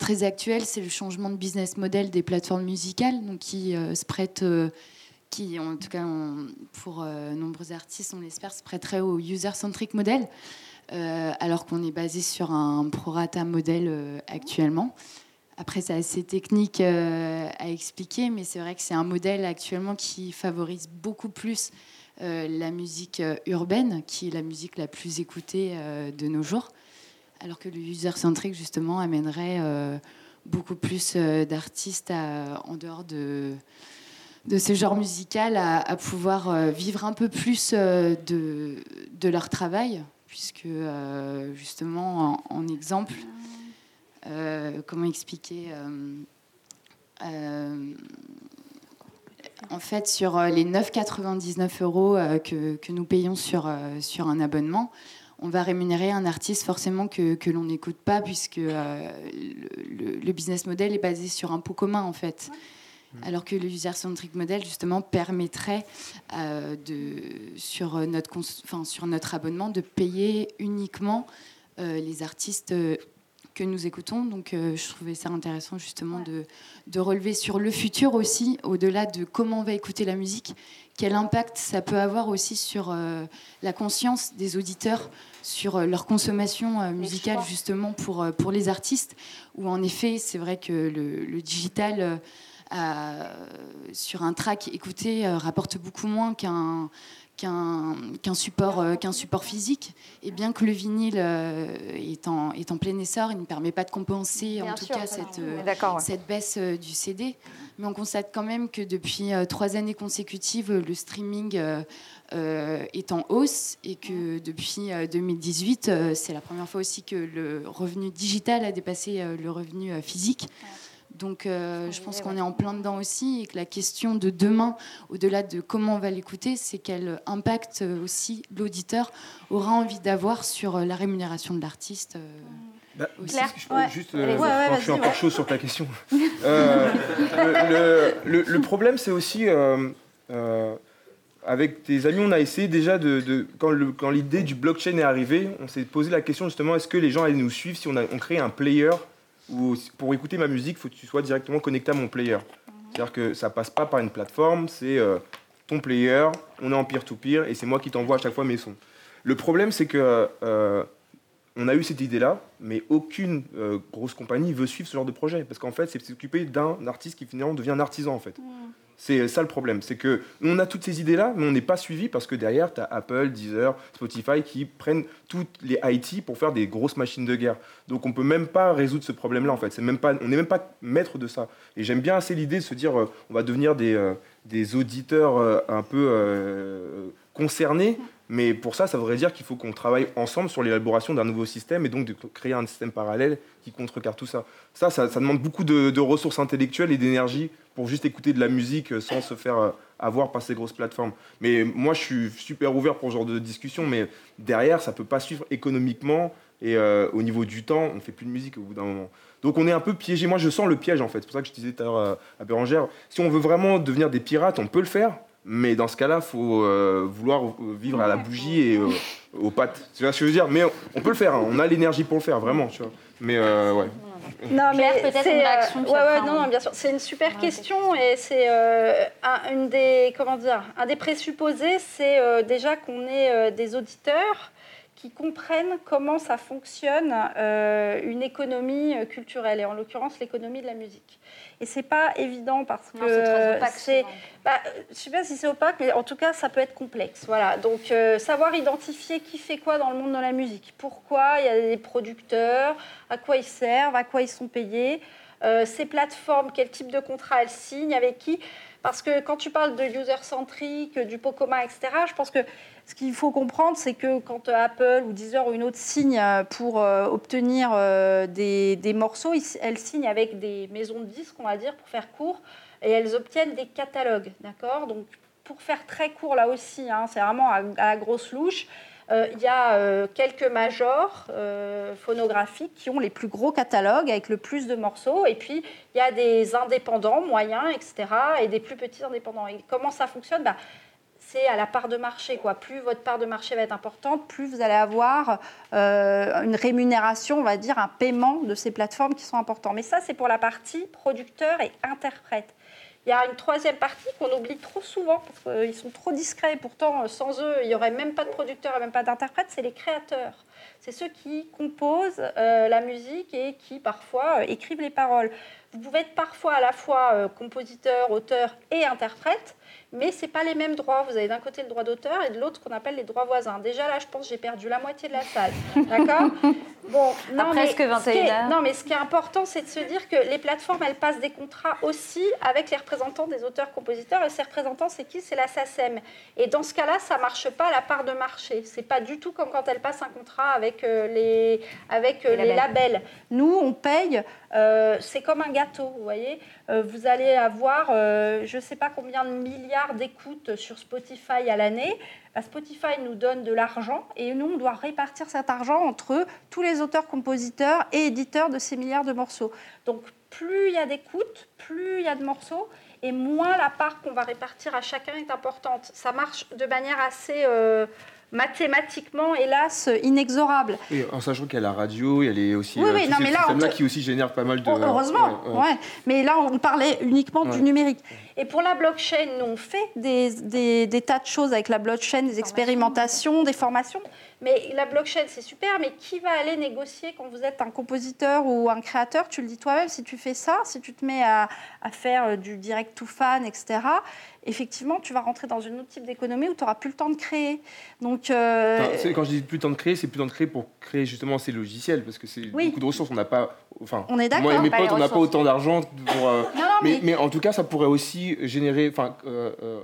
très actuel, c'est le changement de business model des plateformes musicales, donc qui euh, se prêtent, euh, qui en tout cas pour euh, nombreux artistes, on l'espère, se prêteraient au user-centric model, alors qu'on est basé sur un prorata modèle actuellement. Après, c'est assez technique à expliquer, mais c'est vrai que c'est un modèle actuellement qui favorise beaucoup plus la musique urbaine, qui est la musique la plus écoutée de nos jours. Alors que le user-centric, justement, amènerait euh, beaucoup plus euh, d'artistes en dehors de, de ce genre musical à, pouvoir euh, vivre un peu plus de, de, leur travail, puisque, justement, en, exemple, comment expliquer en fait, sur les 9,99 euros que, que, nous payons sur, sur un abonnement, on va rémunérer un artiste forcément que, l'on n'écoute pas, puisque euh, le, business model est basé sur un pot commun, en fait. Alors que le user-centric model, justement, permettrait euh, de, sur, notre, enfin, sur notre abonnement de payer uniquement euh, les artistes que nous écoutons. Donc, je trouvais ça intéressant, justement, de, de relever sur le futur aussi, au-delà de comment on va écouter la musique, quel impact ça peut avoir aussi sur la conscience des auditeurs sur euh, leur consommation euh, musicale justement pour, euh, pour les artistes, où en effet c'est vrai que le, digital sur un track écouté rapporte beaucoup moins qu'un qu'un support, euh, qu'un support physique. Et bien que le vinyle euh, est, en, est en plein essor, il ne permet pas de compenser en tout cas cette, euh, cette baisse du CD. Mais on constate quand même que depuis trois années consécutives, le streaming est en hausse et que depuis 2018, c'est la première fois aussi que le revenu digital a dépassé le revenu physique. Donc euh, je pense qu'on est en plein dedans aussi et que la question de demain, au-delà de comment on va l'écouter, c'est quel impact euh, aussi l'auditeur aura envie d'avoir sur euh, la rémunération de l'artiste. Bah, juste, je suis encore chaud sur ta question. le, problème, c'est aussi, avec tes amis, on a essayé déjà de, quand l'idée du blockchain est arrivée, on s'est posé la question justement, est-ce que les gens allaient nous suivre si on, a, on crée un player pour écouter ma musique, il faut que tu sois directement connecté à mon player. C'est-à-dire que ça passe pas par une plateforme, c'est euh, ton player, on est en peer-to-peer, et c'est moi qui t'envoie à chaque fois mes sons. Le problème, c'est que euh, on a eu cette idée-là, mais aucune euh, grosse compagnie veut suivre ce genre de projet, parce qu'en fait, c'est s'occuper d'un artiste qui finalement devient un artisan, en fait. C'est ça le problème, c'est que on a toutes ces idées-là, mais on n'est pas suivi parce que derrière, tu as Apple, Deezer, Spotify qui prennent toutes les IT pour faire des grosses machines de guerre. Donc on peut même pas résoudre ce problème-là en fait. C'est même pas, on n'est même pas maître de ça. Et j'aime bien assez l'idée de se dire, euh, on va devenir des, euh, des auditeurs euh, un peu concernés mais pour ça, ça voudrait dire qu'il faut qu'on travaille ensemble sur l'élaboration d'un nouveau système et donc de créer un système parallèle qui contrecarre tout ça. Ça, ça, demande beaucoup de, ressources intellectuelles et d'énergie pour juste écouter de la musique sans se faire euh, avoir par ces grosses plateformes. Mais moi, je suis super ouvert pour ce genre de discussion, mais derrière, ça ne peut pas suivre économiquement et euh, au niveau du temps, on ne fait plus de musique au bout d'un moment. Donc on est un peu piégé. Moi, je sens le piège en fait. C'est pour ça que je disais tout à l'heure à Bérangère, si on veut vraiment devenir des pirates, on peut le faire, mais dans ce cas-là, il faut euh, vouloir vivre à la bougie et euh, aux pattes. Tu vois ce que je veux dire? Mais on peut le faire, hein. on a l'énergie pour le faire, vraiment. Tu vois mais euh, ouais. Non, mais c'est ouais, ouais, non, non, bien sûr. C'est une super question et c'est un, une des comment dire, un des présupposés, c'est déjà qu'on est des auditeurs qui comprennent comment ça fonctionne une économie culturelle et en l'occurrence l'économie de la musique. Et c'est pas évident parce que c'est bah, je sais pas si c'est opaque, mais en tout cas, ça peut être complexe. Voilà. Donc, euh, savoir identifier qui fait quoi dans le monde de la musique. Pourquoi il y a des producteurs, à quoi ils servent, à quoi ils sont payés. Euh, ces plateformes, quel type de contrat elles signent, avec qui. Parce que quand tu parles de user-centric, du pot commun, etc., je pense que ce qu'il faut comprendre, c'est que quand Apple ou Deezer ou une autre signe euh, pour euh, obtenir euh, des, des, morceaux, elles signent avec des maisons de disques, on va dire, pour faire court, et elles obtiennent des catalogues, d'accord? Donc, pour faire très court là aussi, hein, c'est vraiment à, la grosse louche, il y a quelques majors phonographiques qui ont les plus gros catalogues avec le plus de morceaux, et puis il y a des indépendants moyens, etc., et des plus petits indépendants. Et comment ça fonctionne? Bah, c'est à la part de marché. Quoi. Plus votre part de marché va être importante, plus vous allez avoir euh, une rémunération, on va dire, un paiement de ces plateformes qui sont importants. Mais ça, c'est pour la partie producteur et interprète. Il y a une troisième partie qu'on oublie trop souvent parce qu'ils sont trop discrets. Pourtant, sans eux, il n'y aurait même pas de producteurs et même pas d'interprètes. C'est les créateurs. C'est ceux qui composent euh, la musique et qui parfois euh, écrivent les paroles. Vous pouvez être parfois à la fois compositeur, auteur et interprète mais ce pas les mêmes droits. Vous avez d'un côté le droit d'auteur et de l'autre qu'on appelle les droits voisins. Déjà là, je pense que j'ai perdu la moitié de la salle. D'accord? Bon, non, presque 21 Non, mais ce qui est important, c'est de se dire que les plateformes, elles passent des contrats aussi avec les représentants des auteurs-compositeurs. Et ces représentants, c'est qui? C'est la SACEM. Et dans ce cas-là, ça ne marche pas à la part de marché. C'est pas du tout comme quand elles passent un contrat avec euh, les, avec, euh, les, labels. Nous, on paye, euh, c'est comme un gâteau, vous voyez? vous allez avoir, je ne sais pas combien de milliards d'écoutes sur Spotify à l'année. Bah, Spotify nous donne de l'argent et nous, on doit répartir cet argent entre tous les auteurs, compositeurs et éditeurs de ces milliards de morceaux. Donc, plus il y a d'écoutes, plus il y a de morceaux et moins la part qu'on va répartir à chacun est importante. Ça marche de manière assez... Euh, mathématiquement, hélas, inexorable. Oui, en sachant qu'il y a la radio, il y a les aussi Oui, euh, oui, non, ces mais là, on qui aussi génèrent pas mal de. Oh, Heureusement, ouais, ouais. ouais. Mais là, on parlait uniquement Ouais. du numérique. Et pour la blockchain, nous, on fait des, des- des tas de choses avec la blockchain, des expérimentations, des formations. Mais la blockchain, c'est super, mais qui va aller négocier quand vous êtes un compositeur ou un créateur? Tu le dis toi-même, si tu fais ça, si tu te mets à, à faire euh, du direct to fan, etc., effectivement, tu vas rentrer dans un autre type d'économie où tu n'auras plus le temps de créer. Donc, euh, Enfin, quand je dis plus le temps de créer, c'est plus le temps de créer pour créer justement ces logiciels, parce que c'est Oui. beaucoup de ressources. On n'a pas, enfin, On est d'accord, moi et mes potes, on n'a pas autant d'argent pour. euh, non, non, mais, mais, mais en tout cas, ça pourrait aussi générer, enfin, euh,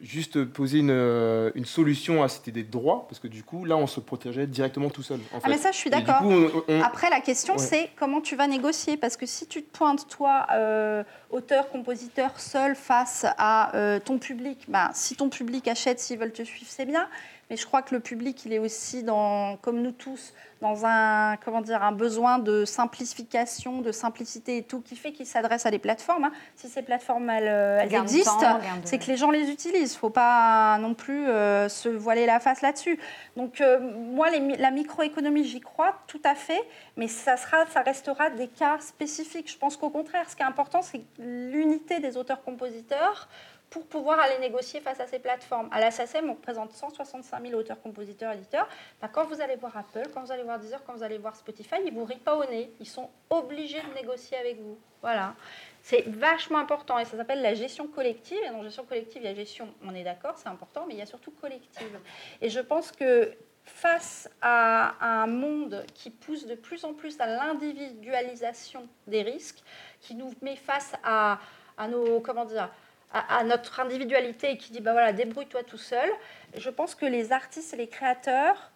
juste poser une, euh, une solution à cette idée de droit, parce que du coup, là, on se protégeait directement tout seul. En ah, fait. mais ça, je suis d'accord. on- Après, la question, Ouais. c'est comment tu vas négocier. Parce que si tu te pointes, toi, euh, auteur, compositeur, seul face à euh, ton public, bah, si ton public achète, s'ils veulent te suivre, c'est bien. Mais je crois que le public, il est aussi, dans, comme nous tous, dans un, comment dire, un besoin de simplification, de simplicité et tout, qui fait qu'il s'adresse à des plateformes. hein. Si ces plateformes, elles, euh, elles existent, c'est que les gens les utilisent. Il ne faut pas non plus euh, se voiler la face là-dessus. Donc, euh, moi, les la microéconomie, j'y crois tout à fait, mais ça, sera, ça restera des cas spécifiques. Je pense qu'au contraire, ce qui est important, c'est l'unité des auteurs-compositeurs pour pouvoir aller négocier face à ces plateformes. À la SACEM, on représente 165 000 auteurs, compositeurs, éditeurs. Bah, quand vous allez voir Apple, quand vous allez voir Deezer, quand vous allez voir Spotify, ils vous rient pas au nez. Ils sont obligés de négocier avec vous. Voilà. C'est vachement important et ça s'appelle la gestion collective. Et dans gestion collective, il y a gestion, on est d'accord, c'est important, mais il y a surtout collective. Et je pense que face à un monde qui pousse de plus en plus à l'individualisation des risques, qui nous met face à, à nos, comment dire, à, à notre individualité et qui dit, bah voilà, débrouille-toi tout seul, je pense que les artistes et les créateurs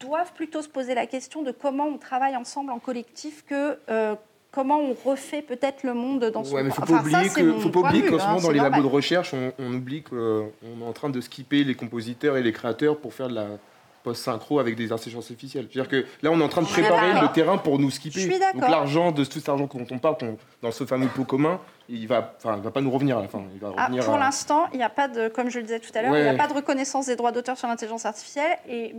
doivent plutôt se poser la question de comment on travaille ensemble en collectif que euh, comment on refait peut-être le monde dans son Ouais, mais faut pas oublier qu'en ce hein, moment, dans les labos de recherche, on, on oublie qu'on est en train de skipper les compositeurs et les créateurs pour faire de la post-synchro avec des intelligences artificielles. C'est-à-dire que là, on est en train de préparer le terrain pour nous skipper. Je suis Donc l'argent, de tout cet argent dont on parle, dans ce fameux pot commun, il va, enfin, il va pas nous revenir à la fin. Il va Ah, pour à- l'instant, il n'y a pas de, comme je le disais tout à l'heure, il n'y a pas de reconnaissance des droits d'auteur sur l'intelligence artificielle. Et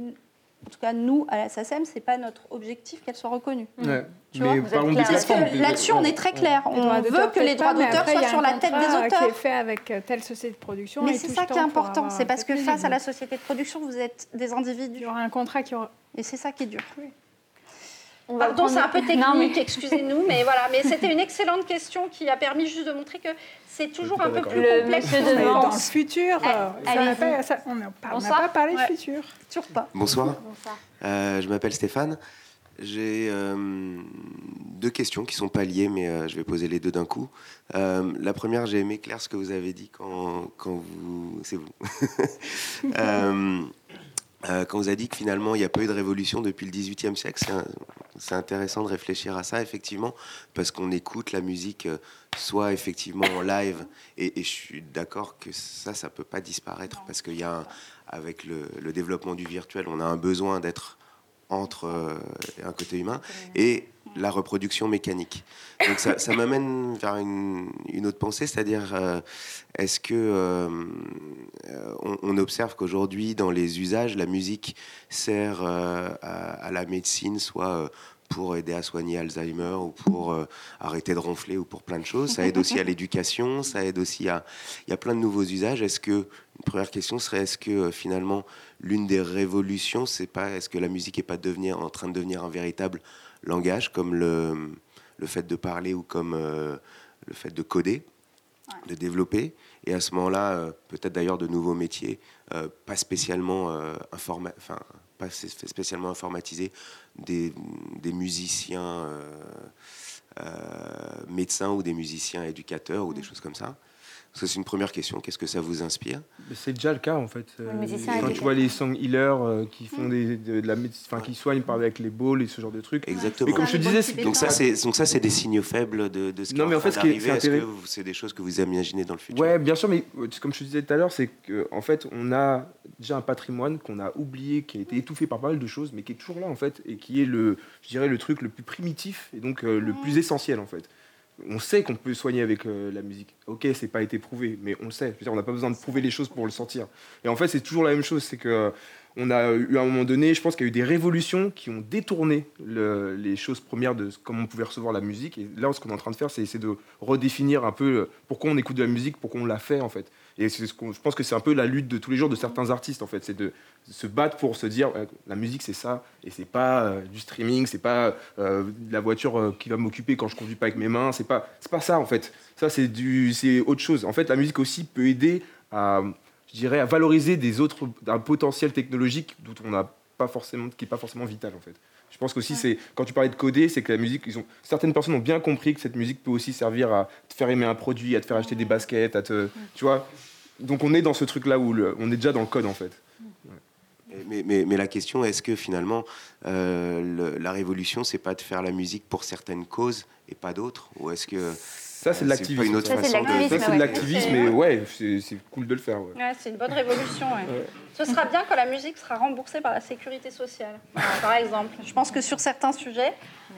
en tout cas, nous, à la SACEM, ce n'est pas notre objectif qu'elle soit reconnue. Ouais. Tu mais là-dessus, on est très clair. On veut que les droits d'auteur après, il y soient a sur un la tête des contrat auteurs. qui est fait avec euh, telle société de production. Mais c'est ça qui est important. C'est parce que face à la société de production, vous êtes des individus. Il y aura un contrat qui aura. Et c'est ça qui est dur. On va Pardon, c'est un peu technique, mais- excusez-nous, mais voilà. Mais c'était une excellente question qui a permis juste de montrer que c'est toujours un peu plus Le complexe. de dans le futur, euh, ça pas- ça- on n'a pas, parlé Ouais. de futur. Toujours pas. Bonsoir, Bonsoir. Euh, je m'appelle Stéphane. J'ai euh, deux questions qui sont pas liées, mais euh, je vais poser les deux d'un coup. Euh, la première, j'ai aimé Claire ce que vous avez dit quand, quand vous, c'est vous, Euh, quand vous avez dit que finalement il n'y a pas eu de révolution depuis le XVIIIe siècle. C'est intéressant de réfléchir à ça effectivement, parce qu'on écoute la musique euh, soit effectivement en live, et, et je suis d'accord que ça, ça peut pas disparaître, parce qu'il y a un- avec le, le développement du virtuel, on a un besoin d'être entre euh, un côté humain et la reproduction mécanique. Donc ça, m'amène vers une, autre pensée, c'est-à-dire euh, est-ce que euh, euh, on, observe qu'aujourd'hui dans les usages, la musique sert euh, à, à la médecine, soit euh, pour aider à soigner Alzheimer ou pour euh, arrêter de ronfler ou pour plein de choses. Ça aide aussi à l'éducation, ça aide aussi à... Il y a plein de nouveaux usages. Est-ce que, une première question serait, est-ce que euh, finalement l'une des révolutions, c'est pas, est-ce que la musique est pas devenir, en train de devenir un véritable langage comme le, le fait de parler ou comme euh, le fait de coder, de développer. Et à ce moment-là, euh, peut-être d'ailleurs de nouveaux métiers, euh, pas spécialement informa- pas spé- spécialement informatisés, des, des musiciens médecins ou des musiciens éducateurs ou des choses comme ça. Ça, c'est une première question. Qu'est-ce que ça vous inspire C'est déjà le cas en fait. Euh, mais c'est ça, Quand tu vois les song healers euh, qui font des, de, de la médecine, enfin qui soignent par avec les balls et ce genre de trucs. Exactement. Mais comme je te disais, Donc ça, c'est donc ça, c'est des signaux faibles de, de ce qui Non, est mais en en fait, c'est Est-ce que c'est des choses que vous imaginez dans le futur? Ouais, bien sûr, mais euh, comme je te disais tout à l'heure, c'est qu'en fait, on a déjà un patrimoine qu'on a oublié, qui a été étouffé par pas mal de choses, mais qui est toujours là, en fait, et qui est le, je dirais, le truc le plus primitif et donc euh, le plus essentiel, en fait. On sait qu'on peut soigner avec euh, la musique. Ok, c'est pas été prouvé, mais on le sait. on n'a pas besoin de prouver les choses pour le sentir. Et en fait, c'est toujours la même chose. C'est que on a eu à un moment donné, je pense qu'il y a eu des révolutions qui ont détourné les choses premières de comment on pouvait recevoir la musique. Et là, ce qu'on est en train de faire, c'est essayer de redéfinir un peu euh, pourquoi on écoute de la musique, pourquoi on la fait en fait. Et je pense que c'est un peu la lutte de tous les jours de certains artistes en fait, c'est de se battre pour se dire la musique c'est ça et c'est pas euh, du streaming, c'est pas euh, la voiture qui va m'occuper quand je conduis pas avec mes mains, c'est pas pas ça en fait. Ça c'est autre chose. En fait, la musique aussi peut aider à je dirais, à valoriser des autres, un potentiel technologique dont on n'a pas forcément, qui n'est pas forcément vital en fait. Je pense qu'aussi, c'est quand tu parlais de coder, c'est que la musique, ils ont, certaines personnes ont bien compris que cette musique peut aussi servir à te faire aimer un produit, à te faire acheter des baskets, à te, tu vois. Donc on est dans ce truc-là où on est déjà dans le code en fait. Mais, mais, mais, la question, est-ce que finalement, euh, la révolution, c'est pas de faire la musique pour certaines causes et pas d'autres? Ou est-ce que ça, c'est de l'activisme. Ça, c'est de l'activisme, mais ouais, c'est cool de le faire. Ouais. c'est une bonne révolution. Ce sera bien quand la musique sera remboursée par la sécurité sociale, par exemple. Je pense que sur certains sujets,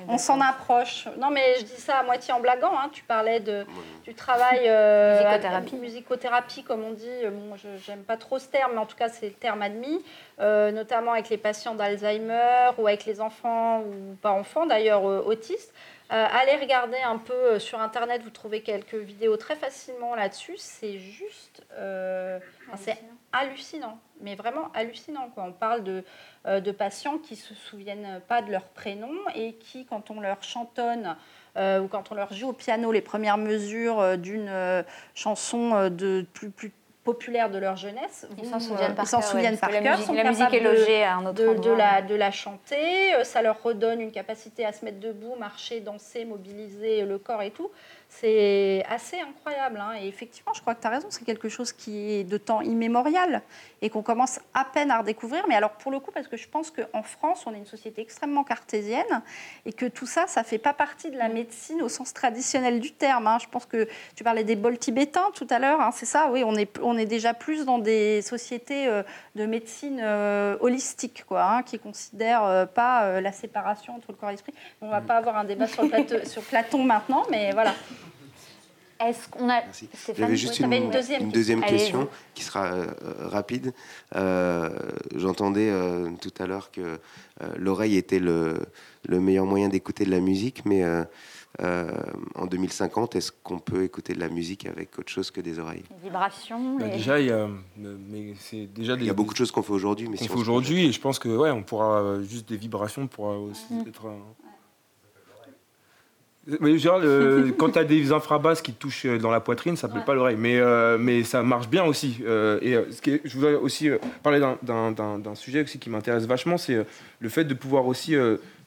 on s'en approche. Non, mais je dis ça à moitié en blaguant. Hein. Tu parlais de, du travail euh, musicothérapie. musicothérapie, comme on dit. Bon, je n'aime pas trop ce terme, mais en tout cas, c'est le terme admis, euh, notamment avec les patients d'Alzheimer ou avec les enfants, ou pas enfants d'ailleurs, euh, autistes. Euh, allez regarder un peu euh, sur Internet, vous trouvez quelques vidéos très facilement là-dessus. C'est juste... Euh, c'est hallucinant, mais vraiment hallucinant. Quoi. On parle de, de patients qui ne se souviennent pas de leur prénom et qui, quand on leur chantonne ou quand on leur joue au piano les premières mesures d'une chanson de plus, plus populaires de leur jeunesse. Ils s'en souviennent par cœur. La musique, est logée à un autre de, endroit. De la, de la chanter, euh, ça leur redonne une capacité à se mettre debout, marcher, danser, mobiliser le corps et tout. C'est assez incroyable. Hein. Et effectivement, je crois que tu as raison, c'est quelque chose qui est de temps immémorial et qu'on commence à peine à redécouvrir. Mais alors, pour le coup, parce que je pense qu'en France, on est une société extrêmement cartésienne et que tout ça, ça ne fait pas partie de la médecine au sens traditionnel du terme. Hein. Je pense que tu parlais des bols tibétains tout à l'heure, hein. c'est ça, oui, on est, on est déjà plus dans des sociétés euh, de médecine euh, holistique, quoi, qui ne considèrent euh, pas la séparation entre le corps et l'esprit. On ne va pas avoir un débat sur, sur Platon maintenant, mais voilà. Est-ce qu'on a. J'avais juste une, deuxième, question qui sera euh, rapide. Euh, j'entendais euh, tout à l'heure que l'oreille était le, meilleur moyen d'écouter de la musique, mais en 2050, est-ce qu'on peut écouter de la musique avec autre chose que des oreilles? Vibrations. Bah, déjà, il y a, mais c'est déjà il y a beaucoup de choses qu'on fait aujourd'hui, mais si fait aujourd'hui, et je pense que ouais, on pourra juste des vibrations pourra aussi mm. être. Mais genre, quand tu as des infrabasses qui touchent euh, dans la poitrine, ça ne plaît pas l'oreille. Mais, euh, mais ça marche bien aussi. Euh, et ce qui je voudrais aussi parler d'un sujet aussi qui m'intéresse vachement, c'est le fait de pouvoir aussi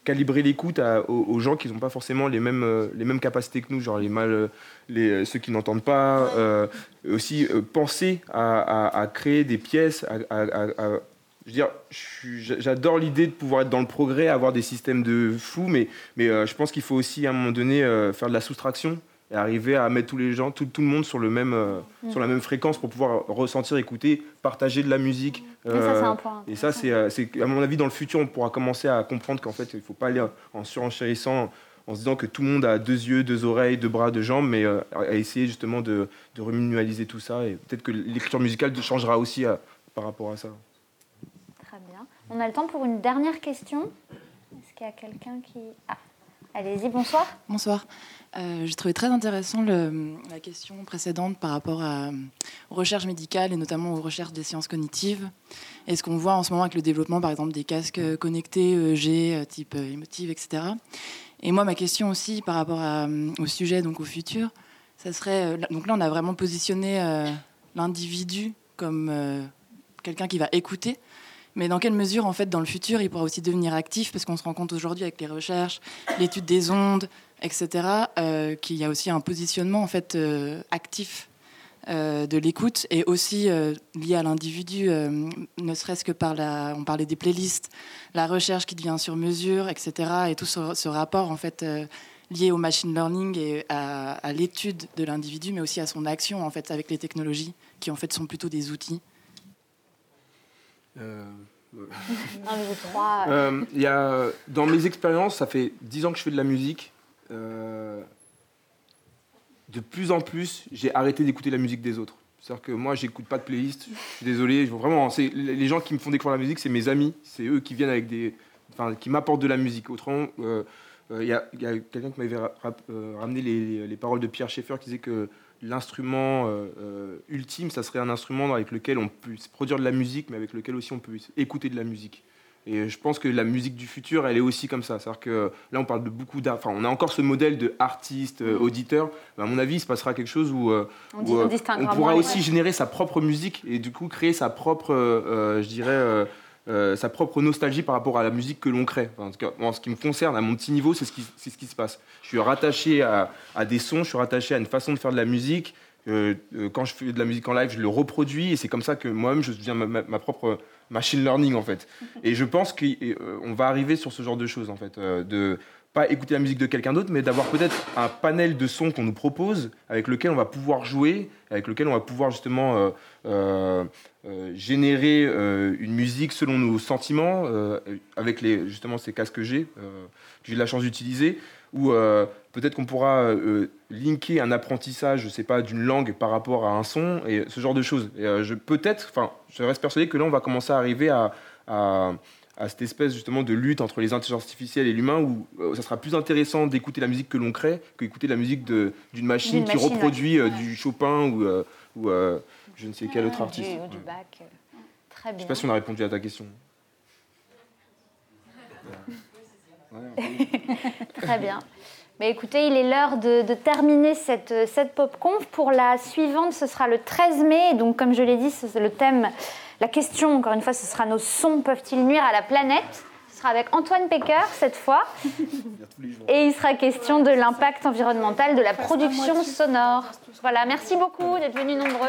calibrer l'écoute aux, gens qui n'ont pas forcément les mêmes, les mêmes capacités que nous, genre les mal, les, ceux qui n'entendent pas. aussi penser à, à, créer des pièces, à, je veux dire, j'adore l'idée de pouvoir être dans le progrès, avoir des systèmes de fou, mais, mais euh, je pense qu'il faut aussi à un moment donné euh, faire de la soustraction et arriver à mettre tous les gens, tout, tout le monde sur, le même, euh, mm. sur la même fréquence pour pouvoir ressentir, écouter, partager de la musique. ça, c'est un point. Et ça, c'est, à mon avis, dans le futur, on pourra commencer à comprendre qu'en fait, il ne faut pas aller en surenchérissant en se disant que tout le monde a deux yeux, deux oreilles, deux bras, deux jambes, mais à essayer justement de, de tout ça. Et peut-être que l'écriture musicale changera aussi par rapport à ça. On a le temps pour une dernière question. Est-ce qu'il y a quelqu'un qui... Ah, allez-y, bonsoir. Bonsoir. Euh, J'ai trouvé très intéressant la question précédente par rapport à, aux recherches médicales et notamment aux recherches des sciences cognitives. Et ce qu'on voit en ce moment avec le développement, par exemple, des casques connectés EEG, euh, type euh, émotive, etc. Et moi, ma question aussi par rapport au sujet, donc au futur, ça serait... Donc là, on a vraiment positionné l'individu comme quelqu'un qui va écouter. Mais dans quelle mesure, en fait, dans le futur, il pourra aussi devenir actif Parce qu'on se rend compte aujourd'hui avec les recherches, l'étude des ondes, etc., euh, qu'il y a aussi un positionnement en fait euh, actif euh, de l'écoute et aussi lié à l'individu, ne serait-ce que par la, on parlait des playlists, la recherche qui devient sur mesure, etc., et tout ce, rapport en fait lié au machine learning et à, à l'étude de l'individu, mais aussi à son action en fait avec les technologies qui en fait sont plutôt des outils. Euh. Euh, y a, dans mes expériences, ça fait dix ans que je fais de la musique. Euh, de plus en plus, j'ai arrêté d'écouter la musique des autres. C'est-à-dire que moi, j'écoute pas de playlist. Je suis désolé. Vraiment, c'est les gens qui me font découvrir la musique, c'est mes amis. C'est eux qui viennent avec des, enfin, qui m'apportent de la musique. Autrement, euh, euh, il y a, quelqu'un qui m'avait ramené les, paroles de Pierre Schaeffer qui disait que l'instrument ultime, ça serait un instrument avec lequel on peut produire de la musique, mais avec lequel aussi on peut écouter de la musique. Et je pense que la musique du futur, elle est aussi comme ça. C'est-à-dire que là, on parle de beaucoup d'art. Enfin, on a encore ce modèle de artiste, euh, mm. auditeur. à mon avis, il se passera quelque chose où, euh, on, euh, pourra aussi générer sa propre musique et du coup créer sa propre, je dirais, sa propre nostalgie par rapport à la musique que l'on crée. en, tout cas, en ce qui me concerne, à mon petit niveau, c'est ce qui, ce qui se passe. Je suis rattaché à, à, des sons, je suis rattaché à une façon de faire de la musique. quand je fais de la musique en live, je le reproduis et c'est comme ça que moi-même, je deviens ma propre machine learning en fait. Et je pense qu'on euh, va arriver sur ce genre de choses en fait, euh, de pas écouter la musique de quelqu'un d'autre, mais d'avoir peut-être un panel de sons qu'on nous propose, avec lequel on va pouvoir jouer, avec lequel on va pouvoir justement euh, générer une musique selon nos sentiments, avec les, justement ces casques que j'ai, que j'ai la chance d'utiliser, ou peut-être qu'on pourra euh, linker un apprentissage, je sais pas, d'une langue par rapport à un son et ce genre de choses. Euh, je peut-être, enfin, je reste persuadé que là, on va commencer à arriver à, cette espèce justement de lutte entre les intelligences artificielles et l'humain, où euh, ça sera plus intéressant d'écouter la musique que l'on crée qu'écouter la musique d'une machine qui reproduit du Chopin ou, ou je ne sais quel autre artiste. Du, bac. Très bien. Je sais pas si on a répondu à ta question. Très bien. Mais écoutez, il est l'heure de, terminer cette, cette pop-conf. Pour la suivante, ce sera le 13 mai. Donc, comme je l'ai dit, c'est le thème, la question, encore une fois, ce sera nos sons peuvent-ils nuire à la planète? Ce sera avec Antoine Pecker cette fois. Et il sera question de l'impact environnemental de la production sonore. Voilà, merci beaucoup d'être venus nombreux.